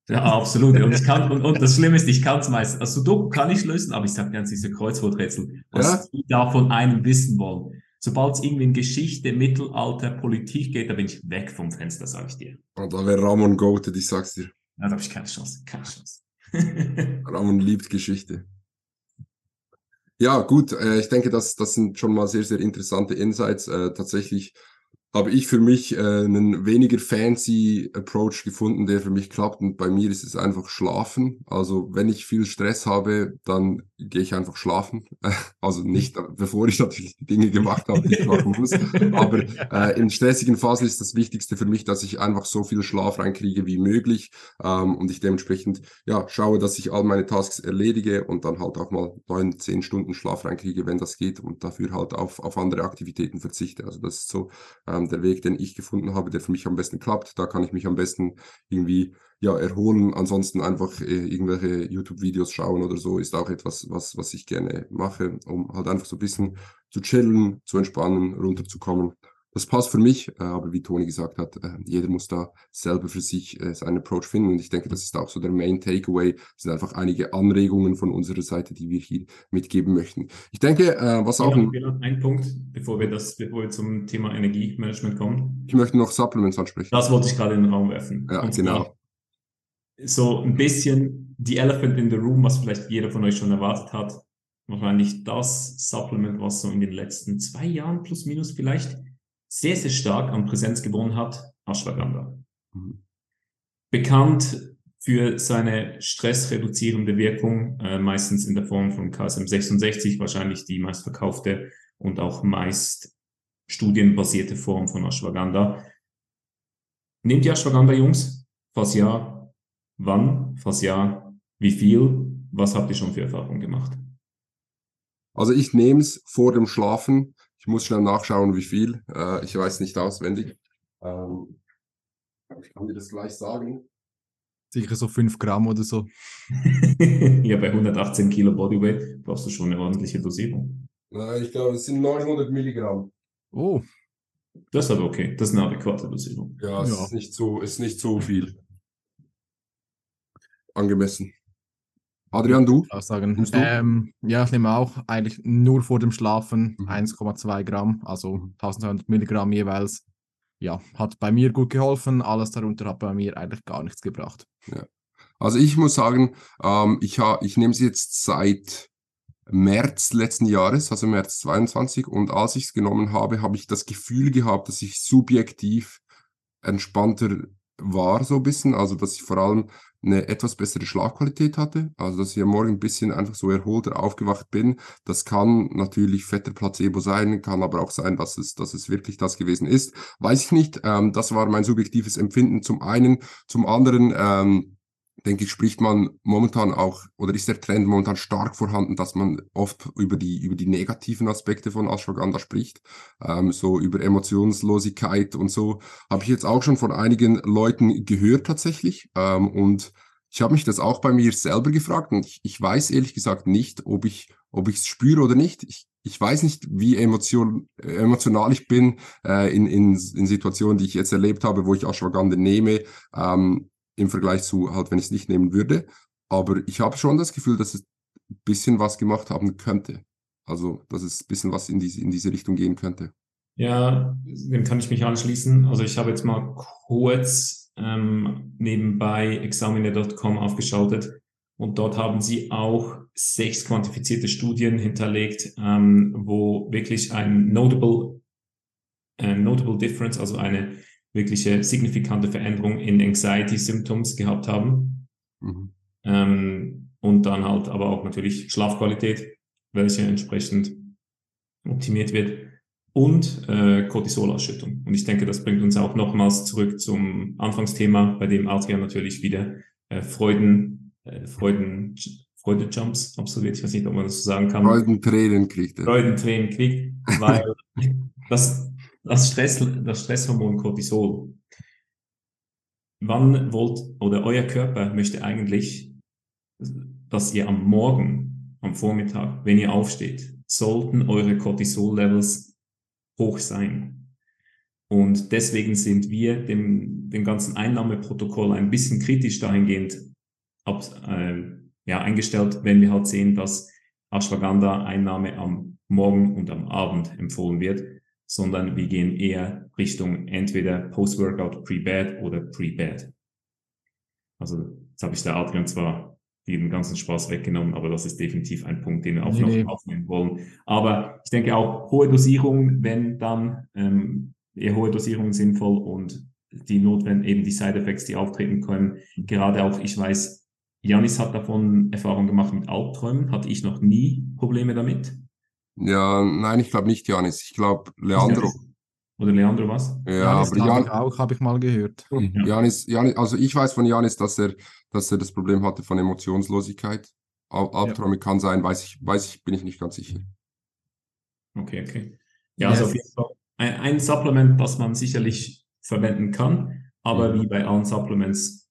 Ja, absolut. Und, ich kann, und, und das Schlimme ist, ich kann es meistens. Also Sudoku kann ich lösen, aber ich sage ganz diese Kreuzworträtsel, was ja? die da von einem wissen wollen. Sobald es irgendwie in Geschichte, Mittelalter, Politik geht, da bin ich weg vom Fenster, sage ich dir. Und da wäre Ramon goated, ich sag's dir. Ja, da habe ich keine Chance, keine Chance. Ramon liebt Geschichte. Ja, gut, äh, ich denke, das, das sind schon mal sehr, sehr interessante Insights. Äh, tatsächlich habe ich für mich äh, einen weniger fancy Approach gefunden, der für mich klappt. Und bei mir ist es einfach Schlafen. Also wenn ich viel Stress habe, dann gehe ich einfach schlafen. also nicht, bevor ich natürlich die Dinge gemacht habe, die ich machen muss. Aber äh, in stressigen Phasen ist das Wichtigste für mich, dass ich einfach so viel Schlaf reinkriege wie möglich. Ähm, und ich dementsprechend ja schaue, dass ich all meine Tasks erledige und dann halt auch mal neun, zehn Stunden Schlaf reinkriege, wenn das geht und dafür halt auf, auf andere Aktivitäten verzichte. Also das ist so ähm, der Weg, den ich gefunden habe, der für mich am besten klappt. Da kann ich mich am besten irgendwie ja, erholen. Ansonsten einfach äh, irgendwelche YouTube-Videos schauen oder so ist auch etwas, was, was ich gerne mache, um halt einfach so ein bisschen zu chillen, zu entspannen, runterzukommen das passt für mich, äh, aber wie Toni gesagt hat, äh, jeder muss da selber für sich äh, seinen Approach finden und ich denke, das ist auch so der Main Takeaway. Das sind einfach einige Anregungen von unserer Seite, die wir hier mitgeben möchten. Ich denke, was auch... Ein, ein Punkt, bevor wir, das, bevor wir zum Thema Energiemanagement kommen. Ich möchte noch Supplements ansprechen. Das wollte ich gerade in den Raum werfen. Ja, und genau. So ein bisschen die Elephant in the Room, was vielleicht jeder von euch schon erwartet hat. Wahrscheinlich das Supplement, was so in den letzten zwei Jahren plus minus vielleicht sehr, sehr stark an Präsenz gewonnen hat, Ashwagandha. Mhm. Bekannt für seine stressreduzierende Wirkung, äh, meistens in der Form von KSM 66, wahrscheinlich die meistverkaufte und auch meist studienbasierte Form von Ashwagandha. Nehmt ihr Ashwagandha, Jungs? Falls ja, wann? Falls ja, wie viel? Was habt ihr schon für Erfahrungen gemacht? Also ich nehme es vor dem Schlafen ich muss schnell nachschauen, wie viel. Äh, ich weiß nicht auswendig. Ähm, ich kann dir das gleich sagen. Sicher so 5 Gramm oder so. ja, bei 118 Kilo Bodyweight brauchst du schon eine ordentliche Dosierung. Nein, ich glaube, es sind 900 Milligramm. Oh. Das ist aber okay. Das ist eine adäquate Dosierung. Ja, es ja. Ist, nicht so, ist nicht so viel. Angemessen. Adrian, du? Aussagen. Du? Ähm, ja, ich nehme auch eigentlich nur vor dem Schlafen mhm. 1,2 Gramm, also 1200 Milligramm jeweils. Ja, hat bei mir gut geholfen. Alles darunter hat bei mir eigentlich gar nichts gebracht. Ja. Also ich muss sagen, ähm, ich, ich nehme es jetzt seit März letzten Jahres, also März 22. Und als ich es genommen habe, habe ich das Gefühl gehabt, dass ich subjektiv entspannter war, so ein bisschen. Also dass ich vor allem eine etwas bessere Schlafqualität hatte, also dass ich am Morgen ein bisschen einfach so erholter aufgewacht bin. Das kann natürlich fetter Placebo sein, kann aber auch sein, dass es, dass es wirklich das gewesen ist. Weiß ich nicht. Ähm, das war mein subjektives Empfinden zum einen. Zum anderen ähm, denke ich, spricht man momentan auch, oder ist der Trend momentan stark vorhanden, dass man oft über die, über die negativen Aspekte von Ashwagandha spricht, ähm, so über Emotionslosigkeit und so, habe ich jetzt auch schon von einigen Leuten gehört tatsächlich. Ähm, und ich habe mich das auch bei mir selber gefragt und ich, ich weiß ehrlich gesagt nicht, ob ich ob ich es spüre oder nicht. Ich, ich weiß nicht, wie emotion, emotional ich bin äh, in, in, in Situationen, die ich jetzt erlebt habe, wo ich Ashwagandha nehme. Ähm, im Vergleich zu halt, wenn ich es nicht nehmen würde. Aber ich habe schon das Gefühl, dass es ein bisschen was gemacht haben könnte. Also, dass es ein bisschen was in diese, in diese Richtung gehen könnte. Ja, dem kann ich mich anschließen. Also ich habe jetzt mal kurz ähm, nebenbei examiner.com aufgeschaltet und dort haben sie auch sechs quantifizierte Studien hinterlegt, ähm, wo wirklich ein notable, äh, notable difference, also eine wirkliche signifikante Veränderung in Anxiety-Symptoms gehabt haben. Mhm. Ähm, und dann halt aber auch natürlich Schlafqualität, welche entsprechend optimiert wird und äh, Cortisolausschüttung. Und ich denke, das bringt uns auch nochmals zurück zum Anfangsthema, bei dem Adrian natürlich wieder äh, Freuden, äh, Freuden, Freudejumps absolviert. Ich weiß nicht, ob man das so sagen kann. Freudentränen kriegt er. Freudentränen kriegt, weil das, das, Stress, das Stresshormon Cortisol, wann wollt oder euer Körper möchte eigentlich, dass ihr am Morgen, am Vormittag, wenn ihr aufsteht, sollten eure Cortisol-Levels hoch sein. Und deswegen sind wir dem, dem ganzen Einnahmeprotokoll ein bisschen kritisch dahingehend ab, äh, ja, eingestellt, wenn wir halt sehen, dass Ashwagandha-Einnahme am Morgen und am Abend empfohlen wird, sondern wir gehen eher Richtung entweder Post-Workout Pre-Bed oder Pre-Bed. Also jetzt habe ich der Adrian zwar den ganzen Spaß weggenommen, aber das ist definitiv ein Punkt, den wir auch nee, noch aufnehmen wollen. Aber ich denke auch hohe Dosierung, wenn dann ähm, eher hohe Dosierungen sinnvoll und die notwendigen, eben die Side-Effects, die auftreten können. Gerade auch, ich weiß, Janis hat davon Erfahrung gemacht mit Albträumen, hatte ich noch nie Probleme damit. Ja, nein, ich glaube nicht Janis, ich glaube Leandro. Oder Leandro was? Ja, Janis aber Jan auch, habe ich mal gehört. Janis, Janis, also ich weiß von Janis, dass er, dass er das Problem hatte von Emotionslosigkeit. Albträume ja. kann sein, weiß ich, weiß ich, bin ich nicht ganz sicher. Okay, okay. Ja, yes. also auf jeden Fall ein, ein Supplement, das man sicherlich verwenden kann, aber ja. wie bei allen Supplements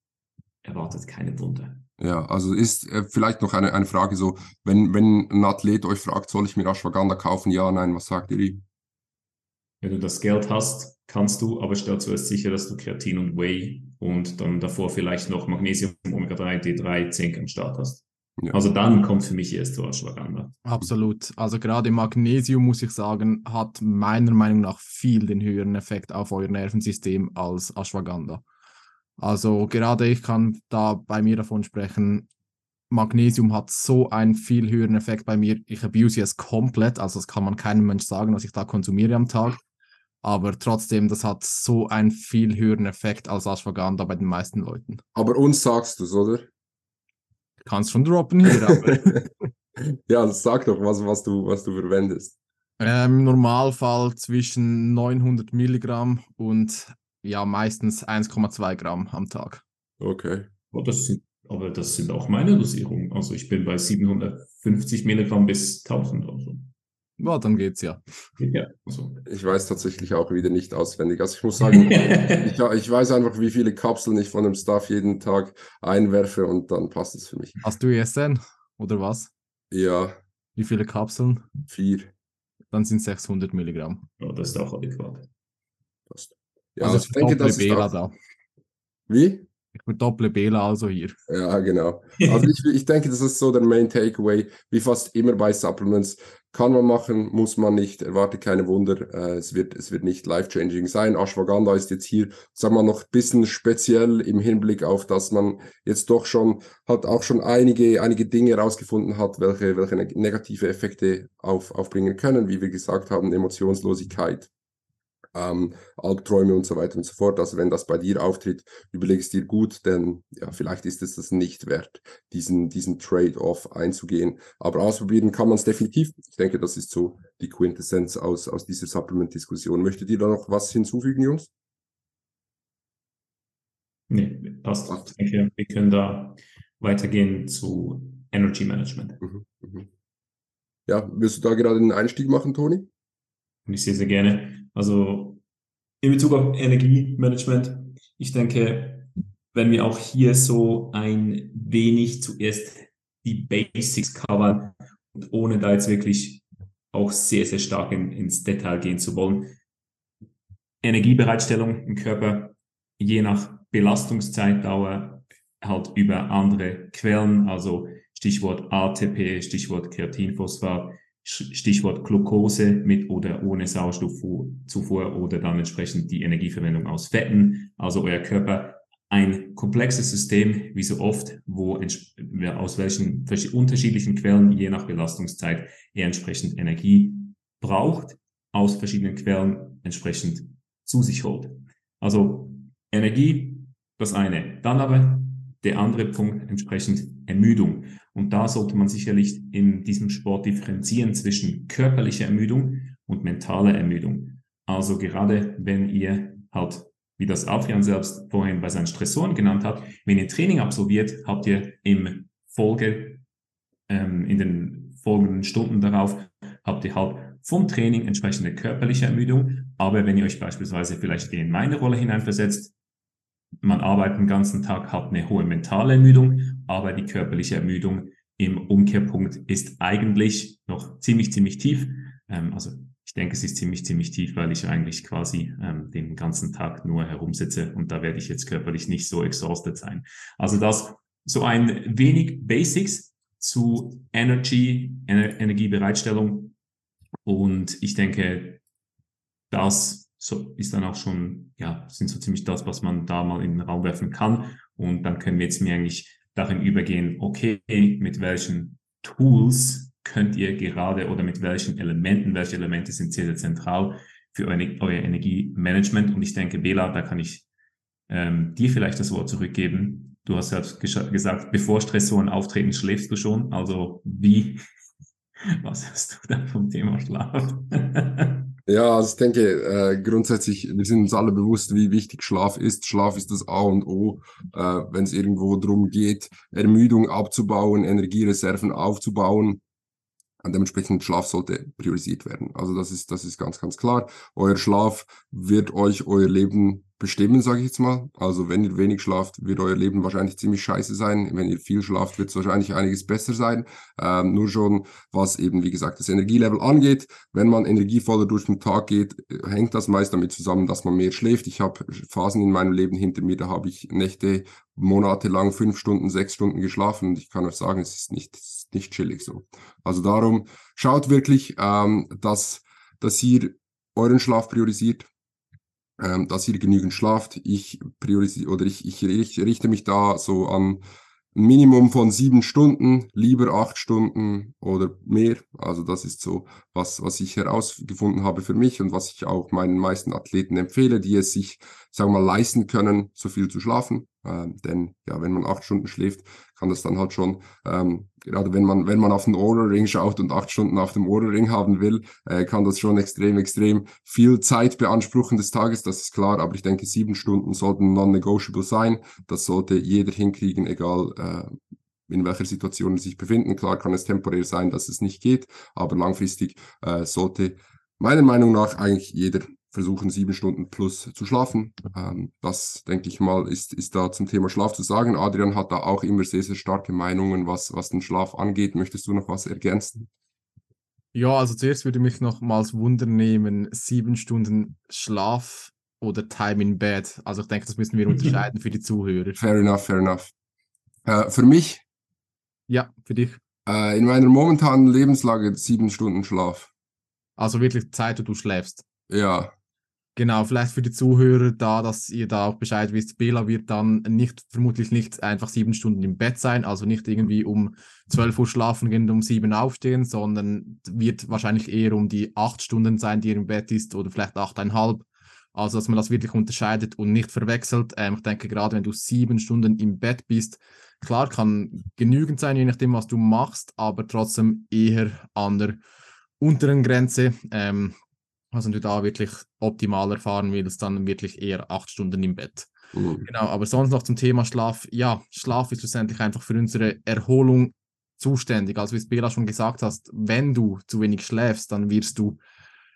erwartet keine Wunder. Ja, also ist äh, vielleicht noch eine, eine Frage so, wenn, wenn ein Athlet euch fragt, soll ich mir Ashwagandha kaufen? Ja, nein, was sagt ihr ihm? Wenn du das Geld hast, kannst du, aber stell zuerst sicher, dass du Kreatin und Whey und dann davor vielleicht noch Magnesium, Omega-3, D3, Zink am Start hast. Ja. Also dann kommt für mich erst der Ashwagandha. Absolut. Also gerade Magnesium, muss ich sagen, hat meiner Meinung nach viel den höheren Effekt auf euer Nervensystem als Ashwagandha. Also gerade ich kann da bei mir davon sprechen, Magnesium hat so einen viel höheren Effekt bei mir. Ich abuse es komplett, also das kann man keinem Mensch sagen, was ich da konsumiere am Tag. Aber trotzdem, das hat so einen viel höheren Effekt als Ashwagandha bei den meisten Leuten. Aber uns sagst du es, oder? Kannst schon droppen hier, aber. ja, sag doch, was, was, du, was du verwendest. Ähm, Im Normalfall zwischen 900 Milligramm und ja, meistens 1,2 Gramm am Tag. Okay. Oh, das sind, aber das sind auch meine Dosierungen. Also ich bin bei 750 Milligramm bis 1000 oder so. Ja, dann geht's ja. ja also. Ich weiß tatsächlich auch wieder nicht auswendig. Also ich muss sagen, ich, ich, weiß einfach, wie viele Kapseln ich von dem Stuff jeden Tag einwerfe und dann passt es für mich. Hast du ESN oder was? Ja. Wie viele Kapseln? Vier. Dann sind 600 Milligramm. Ja, das ist auch adäquat. Passt. Ja, also ich denke, das ist auch... da. Wie? Ich verdopple Bela also hier. Ja, genau. Also ich, ich denke, das ist so der Main Takeaway, wie fast immer bei Supplements. Kann man machen, muss man nicht, erwarte keine Wunder. Äh, es, wird, es wird nicht life-changing sein. Ashwagandha ist jetzt hier, sagen wir noch ein bisschen speziell im Hinblick auf, dass man jetzt doch schon, hat auch schon einige, einige Dinge herausgefunden hat, welche, welche negative Effekte auf, aufbringen können, wie wir gesagt haben, Emotionslosigkeit, ähm, Albträume und so weiter und so fort. Also wenn das bei dir auftritt, überlegst dir gut, denn ja, vielleicht ist es das nicht wert, diesen, diesen Trade-off einzugehen. Aber ausprobieren kann man es definitiv. Ich denke, das ist so die Quintessenz aus, aus dieser Supplement-Diskussion. Möchtet ihr da noch was hinzufügen, Jungs? Nee, passt. Ich denke, wir können da weitergehen zu Energy Management. Mhm, mhm. Ja, willst du da gerade einen Einstieg machen, Toni? Ich sehe sehr gerne. Also in Bezug auf Energiemanagement, ich denke, wenn wir auch hier so ein wenig zuerst die Basics covern und ohne da jetzt wirklich auch sehr, sehr stark in, ins Detail gehen zu wollen. Energiebereitstellung im Körper, je nach Belastungszeitdauer, halt über andere Quellen, also Stichwort ATP, Stichwort Kreatinphosphat, Stichwort Glucose mit oder ohne Sauerstoffzufuhr oder dann entsprechend die Energieverwendung aus Fetten. Also euer Körper ein komplexes System, wie so oft, wo aus welchen unterschiedlichen Quellen je nach Belastungszeit er entsprechend Energie braucht, aus verschiedenen Quellen entsprechend zu sich holt. Also Energie, das eine. Dann aber der andere Punkt entsprechend Ermüdung. Und da sollte man sicherlich in diesem Sport differenzieren zwischen körperlicher Ermüdung und mentaler Ermüdung. Also gerade wenn ihr halt, wie das Adrian selbst vorhin bei seinen Stressoren genannt hat, wenn ihr Training absolviert, habt ihr im Folge, ähm, in den folgenden Stunden darauf, habt ihr halt vom Training entsprechende körperliche Ermüdung. Aber wenn ihr euch beispielsweise vielleicht in meine Rolle hineinversetzt, man arbeitet den ganzen Tag, hat eine hohe mentale Ermüdung, aber die körperliche Ermüdung im Umkehrpunkt ist eigentlich noch ziemlich, ziemlich tief. Ähm, also ich denke, es ist ziemlich, ziemlich tief, weil ich eigentlich quasi ähm, den ganzen Tag nur herumsitze und da werde ich jetzt körperlich nicht so exhausted sein. Also das so ein wenig Basics zu Energy, Ener Energiebereitstellung und ich denke, das so ist dann auch schon, ja, sind so ziemlich das, was man da mal in den Raum werfen kann. Und dann können wir jetzt mir eigentlich darin übergehen, okay, mit welchen Tools könnt ihr gerade oder mit welchen Elementen, welche Elemente sind sehr, sehr zentral für euer, euer Energiemanagement. Und ich denke, Bela, da kann ich ähm, dir vielleicht das Wort zurückgeben. Du hast selbst gesagt, bevor Stressoren auftreten, schläfst du schon. Also wie, was hast du da vom Thema Schlaf? Ja, also ich denke, äh, grundsätzlich, wir sind uns alle bewusst, wie wichtig Schlaf ist. Schlaf ist das A und O, äh, wenn es irgendwo darum geht, Ermüdung abzubauen, Energiereserven aufzubauen. Und dementsprechend Schlaf sollte priorisiert werden. Also das ist, das ist ganz, ganz klar. Euer Schlaf wird euch euer Leben bestimmen, sage ich jetzt mal. Also wenn ihr wenig schlaft, wird euer Leben wahrscheinlich ziemlich scheiße sein. Wenn ihr viel schlaft, wird es wahrscheinlich einiges besser sein. Ähm, nur schon, was eben, wie gesagt, das Energielevel angeht. Wenn man energievoller durch den Tag geht, hängt das meist damit zusammen, dass man mehr schläft. Ich habe Phasen in meinem Leben hinter mir, da habe ich Nächte monatelang fünf Stunden, sechs Stunden geschlafen. Und ich kann euch sagen, es ist nicht, nicht chillig so. Also darum, schaut wirklich, ähm, dass, dass ihr euren Schlaf priorisiert ähm, dass ihr genügend schlaft. Ich priorisiere oder ich, ich, ich richte mich da so an ein Minimum von sieben Stunden, lieber acht Stunden oder mehr. Also das ist so, was, was ich herausgefunden habe für mich und was ich auch meinen meisten Athleten empfehle, die es sich, sagen wir mal, leisten können, so viel zu schlafen. Ähm, denn ja, wenn man acht Stunden schläft, kann das dann halt schon, ähm, gerade wenn man, wenn man auf den Aura Ring schaut und acht Stunden auf dem Aura Ring haben will, äh, kann das schon extrem, extrem viel Zeit beanspruchen des Tages, das ist klar, aber ich denke, sieben Stunden sollten non-negotiable sein. Das sollte jeder hinkriegen, egal äh, in welcher Situation sie sich befinden. Klar kann es temporär sein, dass es nicht geht, aber langfristig äh, sollte meiner Meinung nach eigentlich jeder versuchen, sieben Stunden plus zu schlafen. Ähm, das, denke ich mal, ist, ist da zum Thema Schlaf zu sagen. Adrian hat da auch immer sehr, sehr starke Meinungen, was, was den Schlaf angeht. Möchtest du noch was ergänzen? Ja, also zuerst würde mich nochmals wundern nehmen, sieben Stunden Schlaf oder Time in Bed. Also ich denke, das müssen wir unterscheiden für die Zuhörer. Fair enough, fair enough. Äh, für mich? Ja, für dich. Äh, in meiner momentanen Lebenslage sieben Stunden Schlaf. Also wirklich Zeit, wo du schläfst. Ja, Genau, vielleicht für die Zuhörer da, dass ihr da auch Bescheid wisst, Bela wird dann nicht, vermutlich nicht einfach sieben Stunden im Bett sein, also nicht irgendwie um 12 Uhr schlafen gehen und um sieben aufstehen, sondern wird wahrscheinlich eher um die acht Stunden sein, die er im Bett ist oder vielleicht achteinhalb. Also, dass man das wirklich unterscheidet und nicht verwechselt. Ähm, ich denke, gerade wenn du sieben Stunden im Bett bist, klar, kann genügend sein, je nachdem, was du machst, aber trotzdem eher an der unteren Grenze. Ähm, also wenn du da wirklich optimal erfahren willst, dann wirklich eher acht Stunden im Bett. Mhm. Genau, aber sonst noch zum Thema Schlaf. Ja, Schlaf ist schlussendlich einfach für unsere Erholung zuständig. Also wie es Bela schon gesagt hast, wenn du zu wenig schläfst, dann wirst du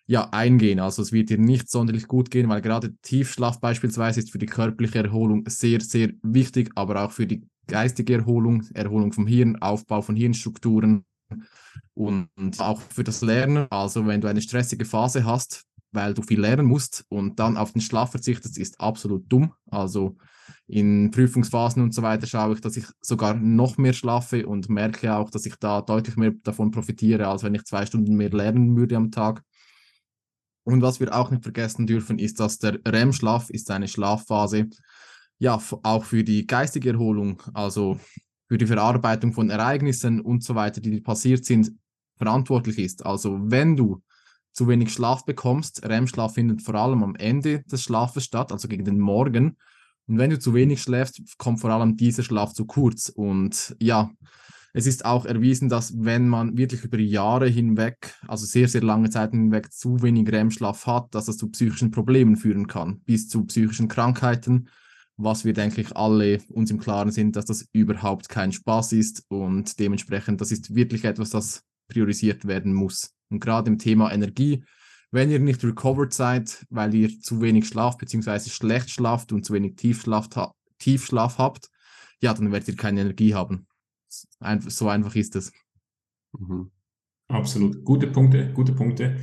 ja eingehen. Also es wird dir nicht sonderlich gut gehen, weil gerade Tiefschlaf beispielsweise ist für die körperliche Erholung sehr, sehr wichtig, aber auch für die geistige Erholung, Erholung vom Hirn, Aufbau von Hirnstrukturen und auch für das Lernen. Also wenn du eine stressige Phase hast, weil du viel lernen musst und dann auf den Schlaf verzichtest, ist absolut dumm. Also in Prüfungsphasen und so weiter schaue ich, dass ich sogar noch mehr schlafe und merke auch, dass ich da deutlich mehr davon profitiere, als wenn ich zwei Stunden mehr lernen würde am Tag. Und was wir auch nicht vergessen dürfen, ist, dass der REM-Schlaf ist eine Schlafphase, ja, auch für die geistige Erholung, also für die Verarbeitung von Ereignissen und so weiter, die passiert sind, verantwortlich ist. Also wenn du zu wenig Schlaf bekommst. REM-Schlaf findet vor allem am Ende des Schlafes statt, also gegen den Morgen. Und wenn du zu wenig schläfst, kommt vor allem dieser Schlaf zu kurz. Und ja, es ist auch erwiesen, dass wenn man wirklich über Jahre hinweg, also sehr, sehr lange Zeit hinweg, zu wenig REM-Schlaf hat, dass das zu psychischen Problemen führen kann, bis zu psychischen Krankheiten, was wir, denke ich, alle uns im Klaren sind, dass das überhaupt kein Spaß ist und dementsprechend, das ist wirklich etwas, das priorisiert werden muss. Und gerade im Thema Energie, wenn ihr nicht recovered seid, weil ihr zu wenig schlaft, beziehungsweise schlecht schlaft und zu wenig Tiefschlaf, Tiefschlaf habt, ja, dann werdet ihr keine Energie haben. So einfach ist es. Mhm. Absolut. Gute Punkte, gute Punkte.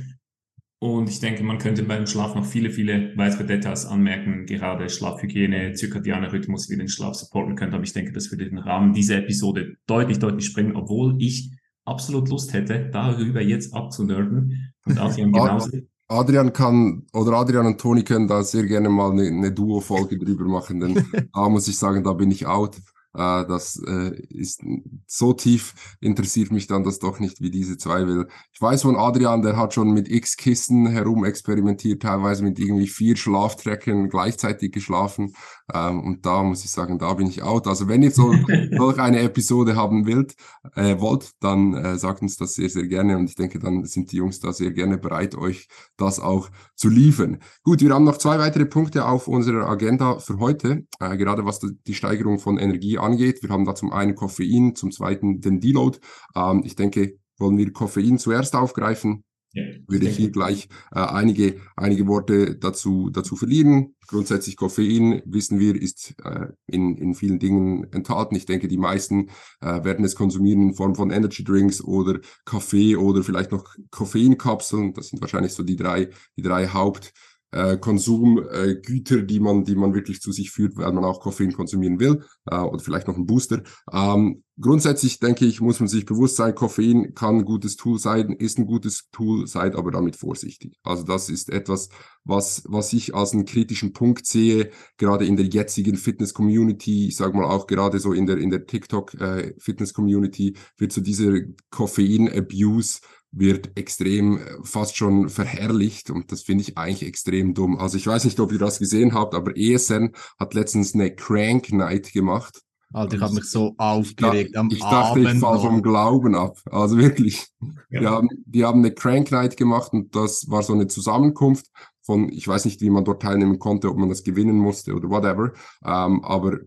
Und ich denke, man könnte beim Schlaf noch viele, viele weitere Details anmerken, gerade Schlafhygiene, zirkadianer Rhythmus, wie den Schlaf supporten könnte. Aber ich denke, das würde den Rahmen dieser Episode deutlich, deutlich springen, obwohl ich absolut Lust hätte, darüber jetzt abzunörden. Und Adrian genauso. Adrian kann oder Adrian und Toni können da sehr gerne mal eine, eine Duo-Folge drüber machen, denn da muss ich sagen, da bin ich out. Äh, das äh, ist so tief interessiert mich dann das doch nicht, wie diese zwei will. Ich weiß von Adrian, der hat schon mit x Kissen herum experimentiert, teilweise mit irgendwie vier Schlaftrecken gleichzeitig geschlafen. Ähm, und da muss ich sagen, da bin ich out. Also wenn ihr so solch eine Episode haben wollt, äh, wollt, dann äh, sagt uns das sehr, sehr gerne. Und ich denke, dann sind die Jungs da sehr gerne bereit, euch das auch zu liefern. Gut, wir haben noch zwei weitere Punkte auf unserer Agenda für heute, äh, gerade was die Steigerung von Energie angeht. Wir haben da zum einen Koffein, zum zweiten den Deload. Ähm, ich denke, wollen wir Koffein zuerst aufgreifen? Ja, würde ich hier gleich äh, einige, einige Worte dazu, dazu verlieren. Grundsätzlich Koffein, wissen wir, ist äh, in, in vielen Dingen enthalten. Ich denke, die meisten äh, werden es konsumieren in Form von Energy Drinks oder Kaffee oder vielleicht noch Koffeinkapseln. Das sind wahrscheinlich so die drei, die drei Haupt, äh, Konsumgüter, äh, die man, die man wirklich zu sich führt, weil man auch Koffein konsumieren will äh, oder vielleicht noch ein Booster. Ähm, grundsätzlich denke ich, muss man sich bewusst sein, Koffein kann ein gutes Tool sein, ist ein gutes Tool, seid aber damit vorsichtig. Also das ist etwas, was, was ich als einen kritischen Punkt sehe, gerade in der jetzigen Fitness-Community, ich sage mal auch gerade so in der, in der TikTok-Fitness-Community, äh, wird so dieser Koffein-Abuse wird extrem äh, fast schon verherrlicht und das finde ich eigentlich extrem dumm. Also ich weiß nicht, ob ihr das gesehen habt, aber ESN hat letztens eine Crank Night gemacht. Alter, ich habe mich so aufgeregt am Ich dachte, Abend ich fall vom Glauben ab. Also wirklich. Ja. Die, haben, die haben eine Crank Night gemacht und das war so eine Zusammenkunft von, ich weiß nicht, wie man dort teilnehmen konnte, ob man das gewinnen musste oder whatever. Ähm, aber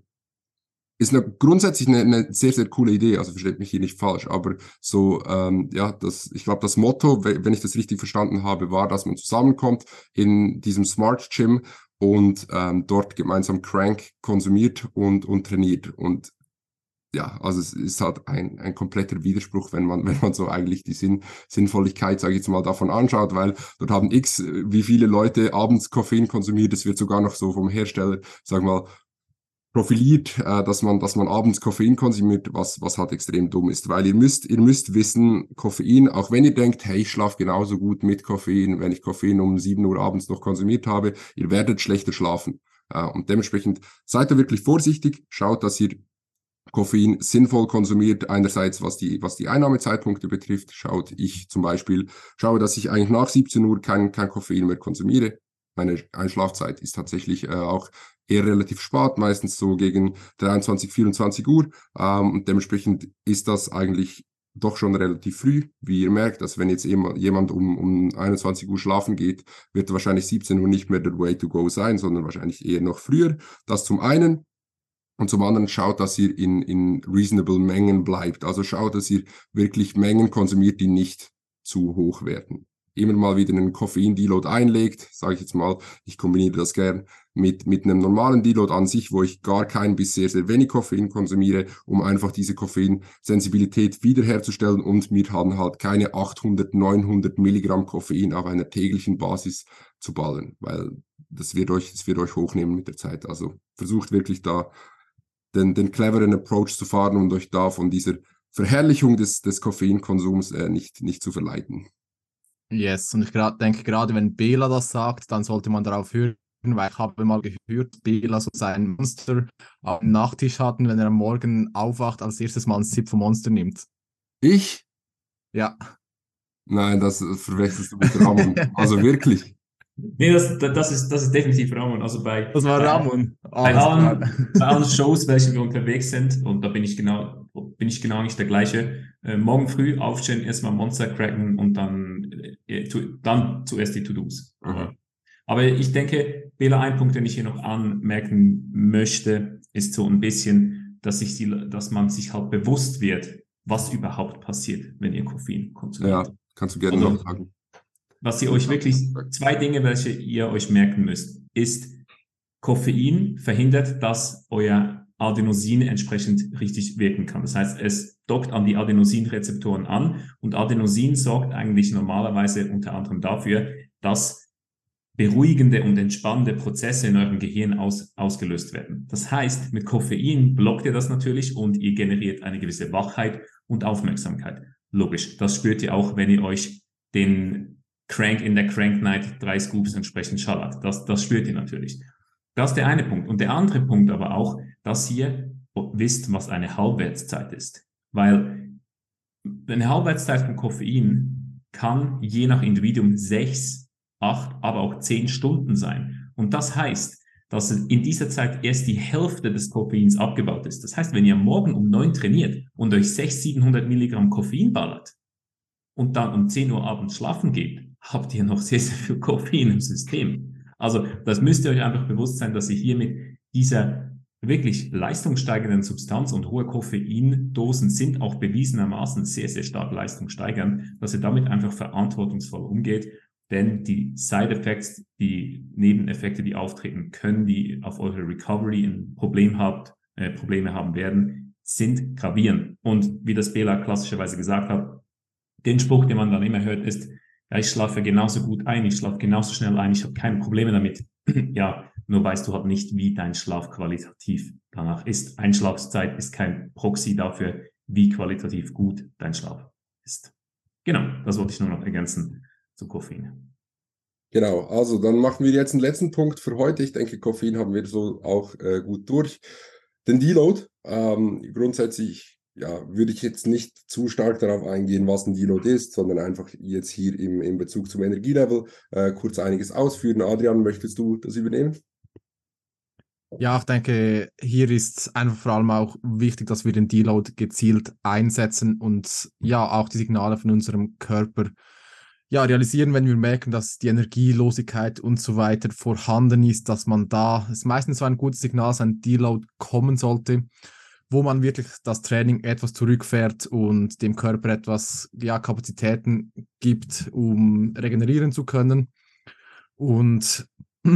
ist eine, grundsätzlich eine, eine sehr, sehr coole Idee, also versteht mich hier nicht falsch, aber so, ähm, ja, das, ich glaube, das Motto, wenn ich das richtig verstanden habe, war, dass man zusammenkommt in diesem Smart Gym und ähm, dort gemeinsam Crank konsumiert und, und trainiert. Und ja, also es ist halt ein, ein kompletter Widerspruch, wenn man, wenn man so eigentlich die Sinn, Sinnvolligkeit, sage ich jetzt mal, davon anschaut, weil dort haben x, wie viele Leute abends Koffein konsumiert, es wird sogar noch so vom Hersteller, sag mal, profiliert, äh, dass man, dass man abends Koffein konsumiert, was, was halt extrem dumm ist. Weil ihr müsst, ihr müsst wissen, Koffein, auch wenn ihr denkt, hey, ich schlafe genauso gut mit Koffein, wenn ich Koffein um 7 Uhr abends noch konsumiert habe, ihr werdet schlechter schlafen. Äh, und dementsprechend seid da wirklich vorsichtig, schaut, dass ihr Koffein sinnvoll konsumiert. Einerseits, was die, was die Einnahmezeitpunkte betrifft, schaut ich zum Beispiel, schaue, dass ich eigentlich nach 17 Uhr kein, kein Koffein mehr konsumiere. Meine Einschlafzeit ist tatsächlich äh, auch eher relativ spät, meistens so gegen 23, 24 Uhr. Ähm, und dementsprechend ist das eigentlich doch schon relativ früh, wie ihr merkt. Also wenn jetzt jemand um, um 21 Uhr schlafen geht, wird wahrscheinlich 17 Uhr nicht mehr der Way to go sein, sondern wahrscheinlich eher noch früher. Das zum einen. Und zum anderen schaut, dass ihr in, in reasonable Mengen bleibt. Also schaut, dass ihr wirklich Mengen konsumiert, die nicht zu hoch werden immer mal wieder einen Koffein-Deload einlegt, sage ich jetzt mal, ich kombiniere das gern mit, mit einem normalen Deload an sich, wo ich gar kein bis sehr, sehr wenig Koffein konsumiere, um einfach diese Koffeinsensibilität wiederherzustellen und mir dann halt keine 800, 900 Milligramm Koffein auf einer täglichen Basis zu ballen, weil das wird euch, das wird euch hochnehmen mit der Zeit. Also versucht wirklich da den, den cleveren Approach zu fahren und euch da von dieser Verherrlichung des, des Koffeinkonsums äh, nicht, nicht zu verleiten. Yes, und ich denke, gerade wenn Bela das sagt, dann sollte man darauf hören, weil ich habe mal gehört, Bela so sein Monster auf dem Nachttisch hatten, wenn er am Morgen aufwacht, als erstes mal ein Zip vom Monster nimmt. Ich? Ja. Nein, das verwechselst du mit Ramon. also wirklich. Nee, das, das, ist, das ist definitiv Ramon. Also bei, das war Ramon. Bei, allen, bei allen Shows, welche wir unterwegs sind, und da bin ich genau, bin ich genau nicht der gleiche. Äh, morgen früh aufstehen, erstmal Monster cracken und dann, äh, tu, dann zuerst die To-Dos. Mhm. Aber ich denke, Bela, ein Punkt, den ich hier noch anmerken möchte, ist so ein bisschen, dass, ich die, dass man sich halt bewusst wird, was überhaupt passiert, wenn ihr Koffein konsumiert. Ja, kannst du gerne noch sagen was ihr euch wirklich, zwei Dinge, welche ihr euch merken müsst, ist, Koffein verhindert, dass euer Adenosin entsprechend richtig wirken kann. Das heißt, es dockt an die Adenosinrezeptoren an und Adenosin sorgt eigentlich normalerweise unter anderem dafür, dass beruhigende und entspannende Prozesse in eurem Gehirn aus, ausgelöst werden. Das heißt, mit Koffein blockt ihr das natürlich und ihr generiert eine gewisse Wachheit und Aufmerksamkeit. Logisch, das spürt ihr auch, wenn ihr euch den Crank in der Crank Night drei Scoops entsprechend schallert. Das, das spürt ihr natürlich. Das ist der eine Punkt. Und der andere Punkt aber auch, dass ihr wisst, was eine Halbwertszeit ist. Weil eine Halbwertszeit von Koffein kann je nach Individuum sechs, acht, aber auch zehn Stunden sein. Und das heißt, dass in dieser Zeit erst die Hälfte des Koffeins abgebaut ist. Das heißt, wenn ihr morgen um neun trainiert und euch 600, 700 Milligramm Koffein ballert und dann um 10 Uhr abends schlafen geht, habt ihr noch sehr, sehr viel Koffein im System. Also das müsst ihr euch einfach bewusst sein, dass ihr hier mit dieser wirklich leistungssteigenden Substanz und hohe Koffeindosen sind auch bewiesenermaßen sehr, sehr stark leistungssteigern, dass ihr damit einfach verantwortungsvoll umgeht. Denn die Side Effects, die Nebeneffekte, die auftreten können, die auf eure Recovery ein Problem habt, äh, Probleme haben werden, sind gravierend. Und wie das Bela klassischerweise gesagt hat, den Spruch, den man dann immer hört, ist, ja, ich schlafe genauso gut ein, ich schlafe genauso schnell ein, ich habe keine Probleme damit. ja, nur weißt du halt nicht, wie dein Schlaf qualitativ danach ist. Einschlafzeit ist kein Proxy dafür, wie qualitativ gut dein Schlaf ist. Genau, das wollte ich nur noch ergänzen zu Koffein. Genau, also dann machen wir jetzt einen letzten Punkt für heute. Ich denke, Koffein haben wir so auch äh, gut durch. Den Deload, ähm, grundsätzlich ja, würde ich jetzt nicht zu stark darauf eingehen, was ein Deload ist, sondern einfach jetzt hier im, im Bezug zum Energielevel äh, kurz einiges ausführen. Adrian, möchtest du das übernehmen? Ja, ich denke, hier ist einfach vor allem auch wichtig, dass wir den Deload gezielt einsetzen und ja, auch die Signale von unserem Körper ja, realisieren, wenn wir merken, dass die Energielosigkeit und so weiter vorhanden ist, dass man da, es ist meistens so ein gutes Signal, sein Deload kommen sollte wo man wirklich das Training etwas zurückfährt und dem Körper etwas ja, Kapazitäten gibt, um regenerieren zu können. Und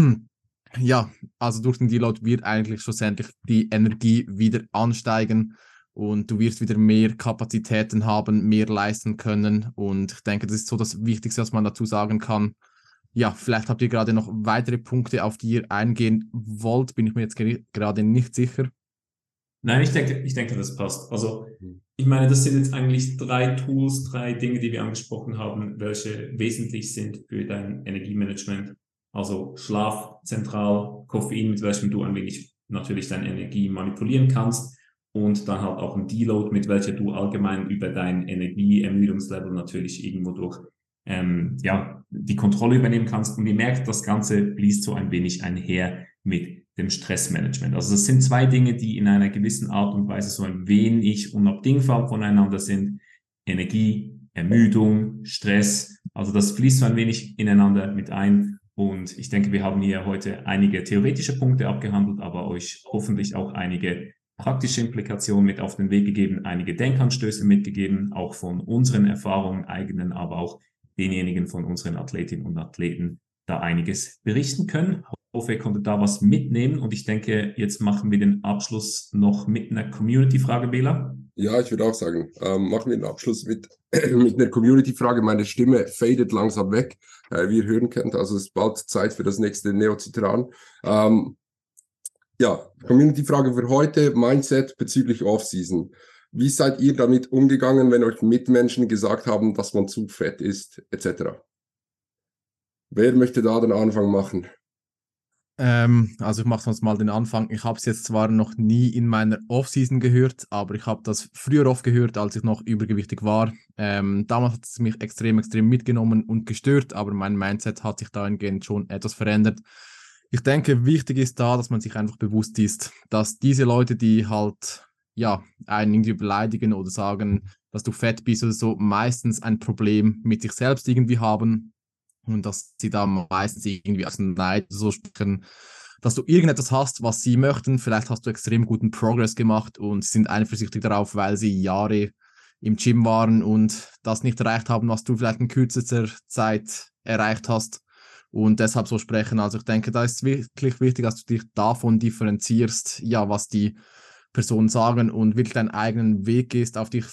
ja, also durch den Deload wird eigentlich schlussendlich die Energie wieder ansteigen und du wirst wieder mehr Kapazitäten haben, mehr leisten können. Und ich denke, das ist so das Wichtigste, was man dazu sagen kann. Ja, vielleicht habt ihr gerade noch weitere Punkte, auf die ihr eingehen wollt, bin ich mir jetzt gerade nicht sicher. Nein, ich denke, ich denke, das passt. Also, ich meine, das sind jetzt eigentlich drei Tools, drei Dinge, die wir angesprochen haben, welche wesentlich sind für dein Energiemanagement. Also Schlaf zentral, Koffein, mit welchem du ein wenig natürlich deine Energie manipulieren kannst und dann halt auch ein Deload, mit welcher du allgemein über dein Energieermüdungslevel natürlich irgendwo durch ähm, ja, die Kontrolle übernehmen kannst. Und ihr merkt, das Ganze fließt so ein wenig einher mit dem Stressmanagement. Also das sind zwei Dinge, die in einer gewissen Art und Weise so ein wenig unabdingbar voneinander sind. Energie, Ermüdung, Stress. Also das fließt so ein wenig ineinander mit ein. Und ich denke, wir haben hier heute einige theoretische Punkte abgehandelt, aber euch hoffentlich auch einige praktische Implikationen mit auf den Weg gegeben, einige Denkanstöße mitgegeben, auch von unseren Erfahrungen eigenen, aber auch denjenigen von unseren Athletinnen und Athleten da einiges berichten können hoffe, ihr konntet da was mitnehmen und ich denke, jetzt machen wir den Abschluss noch mit einer Community-Frage, Bela. Ja, ich würde auch sagen, ähm, machen wir den Abschluss mit, mit einer Community-Frage. Meine Stimme fadet langsam weg, äh, wie ihr hören könnt. Also es ist bald Zeit für das nächste Neocitran. Ähm, ja, Community-Frage für heute, Mindset bezüglich Off-Season. Wie seid ihr damit umgegangen, wenn euch Mitmenschen gesagt haben, dass man zu fett ist, etc.? Wer möchte da den Anfang machen? Ähm, also ich mache sonst mal den Anfang. Ich habe es jetzt zwar noch nie in meiner Offseason gehört, aber ich habe das früher oft gehört, als ich noch übergewichtig war. Ähm, damals hat es mich extrem, extrem mitgenommen und gestört, aber mein Mindset hat sich dahingehend schon etwas verändert. Ich denke, wichtig ist da, dass man sich einfach bewusst ist, dass diese Leute, die halt ja einen irgendwie beleidigen oder sagen, dass du fett bist oder so, meistens ein Problem mit sich selbst irgendwie haben und dass sie da meistens irgendwie aus dem Neid so sprechen, dass du irgendetwas hast, was sie möchten. Vielleicht hast du extrem guten Progress gemacht und sind eifersüchtig darauf, weil sie Jahre im Gym waren und das nicht erreicht haben, was du vielleicht in kürzester Zeit erreicht hast und deshalb so sprechen. Also ich denke, da ist wirklich wichtig, dass du dich davon differenzierst, ja, was die Personen sagen und wirklich deinen eigenen Weg gehst, auf dich,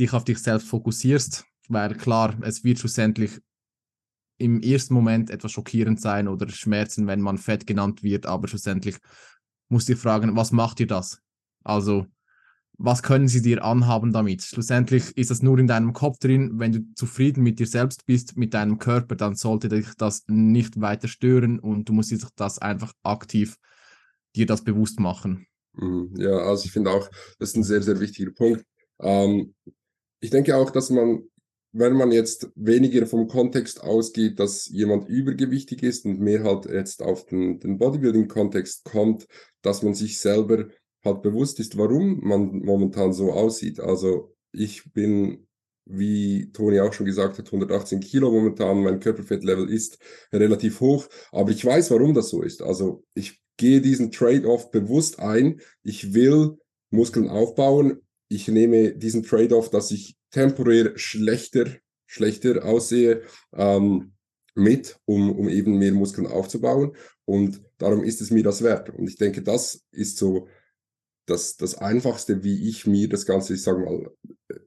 dich auf dich selbst fokussierst, weil klar, es wird schlussendlich im ersten Moment etwas schockierend sein oder schmerzen, wenn man fett genannt wird, aber schlussendlich musst du dich fragen, was macht dir das? Also, was können sie dir anhaben damit? Schlussendlich ist das nur in deinem Kopf drin. Wenn du zufrieden mit dir selbst bist, mit deinem Körper, dann sollte dich das nicht weiter stören und du musst dir das einfach aktiv dir das bewusst machen. Mhm. Ja, also ich finde auch, das ist ein sehr, sehr wichtiger Punkt. Ähm, ich denke auch, dass man wenn man jetzt weniger vom Kontext ausgeht, dass jemand übergewichtig ist und mehr halt jetzt auf den, den Bodybuilding-Kontext kommt, dass man sich selber halt bewusst ist, warum man momentan so aussieht. Also ich bin, wie Toni auch schon gesagt hat, 118 Kilo momentan, mein Körperfettlevel ist relativ hoch, aber ich weiß, warum das so ist. Also ich gehe diesen Trade-off bewusst ein. Ich will Muskeln aufbauen. Ich nehme diesen Trade-off, dass ich temporär schlechter, schlechter aussehe ähm, mit, um, um eben mehr Muskeln aufzubauen. Und darum ist es mir das wert. Und ich denke, das ist so das, das Einfachste, wie ich mir das Ganze, ich sage mal,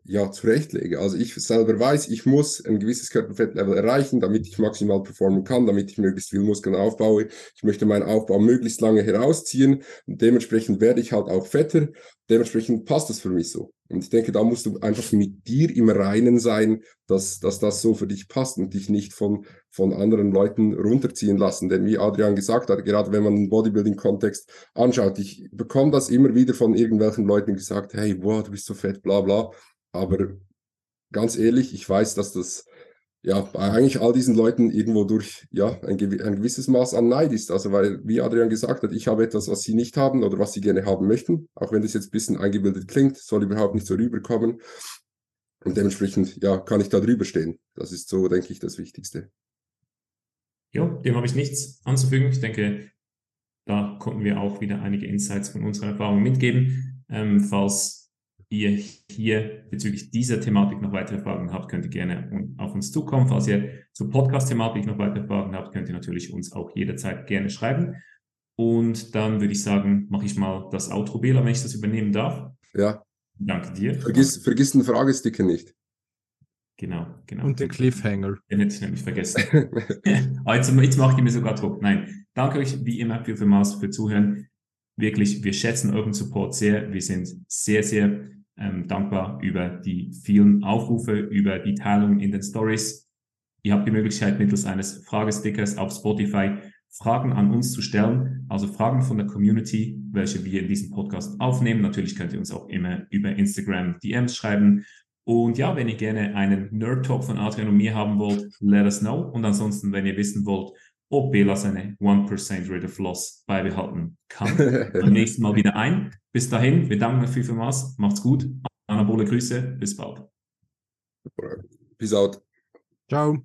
ja, zurechtlege. Also ich selber weiß, ich muss ein gewisses Körperfettlevel erreichen, damit ich maximal performen kann, damit ich möglichst viel Muskeln aufbaue. Ich möchte meinen Aufbau möglichst lange herausziehen und dementsprechend werde ich halt auch fetter. Dementsprechend passt das für mich so. Und ich denke, da musst du einfach mit dir im Reinen sein, dass, dass das so für dich passt und dich nicht von, von anderen Leuten runterziehen lassen. Denn wie Adrian gesagt hat, gerade wenn man den Bodybuilding-Kontext anschaut, ich bekomme das immer wieder von irgendwelchen Leuten gesagt, hey, wow, du bist so fett, bla bla. Aber ganz ehrlich, ich weiß, dass das ja, eigentlich all diesen Leuten irgendwo durch ja, ein, ein, gewisses Maß an Neid ist. Also, weil, wie Adrian gesagt hat, ich habe etwas, was sie nicht haben oder was sie gerne haben möchten. Auch wenn das jetzt ein bisschen eingebildet klingt, soll überhaupt nicht so rüberkommen. Und dementsprechend, ja, kann ich da drüber stehen. Das ist so, denke ich, das Wichtigste. Ja, dem habe ich nichts anzufügen. Ich denke, da konnten wir auch wieder einige Insights von unserer Erfahrung mitgeben. Ähm, falls ihr hier bezüglich dieser Thematik noch weitere Fragen habt, könnt ihr gerne auf uns zukommen. Falls ihr zur Podcast-Thematik noch weitere Fragen habt, könnt ihr natürlich uns auch jederzeit gerne schreiben. Und dann würde ich sagen, mache ich mal das Outro, Bela, wenn ich das übernehmen darf. Ja. Danke dir. Vergiss, vergiss den Fragesticker nicht. Genau, genau. Und den Cliffhanger. Den hätte ich nämlich vergessen. Ah, jetzt, jetzt macht ihr mir sogar Druck. Nein, danke euch wie immer für, für Maß für Zuhören. Wirklich, wir schätzen euren Support sehr. Wir sind sehr, sehr ähm, dankbar über die vielen Aufrufe, über die Teilung in den Stories. Ihr habt die Möglichkeit, mittels eines Fragestickers auf Spotify Fragen an uns zu stellen, also Fragen von der Community, welche wir in diesem Podcast aufnehmen. Natürlich könnt ihr uns auch immer über Instagram DMs schreiben. Und ja, wenn ihr gerne einen Nerd Talk von Adrian und mir haben wollt, let us know. Und ansonsten, wenn ihr wissen wollt, ob Bela seine 1% Rate of Loss beibehalten kann, beim nächsten Mal wieder ein. Bis dahin, wir danken euch vielmals. Macht's gut. Anabole Grüße. Bis bald. Peace out. Ciao.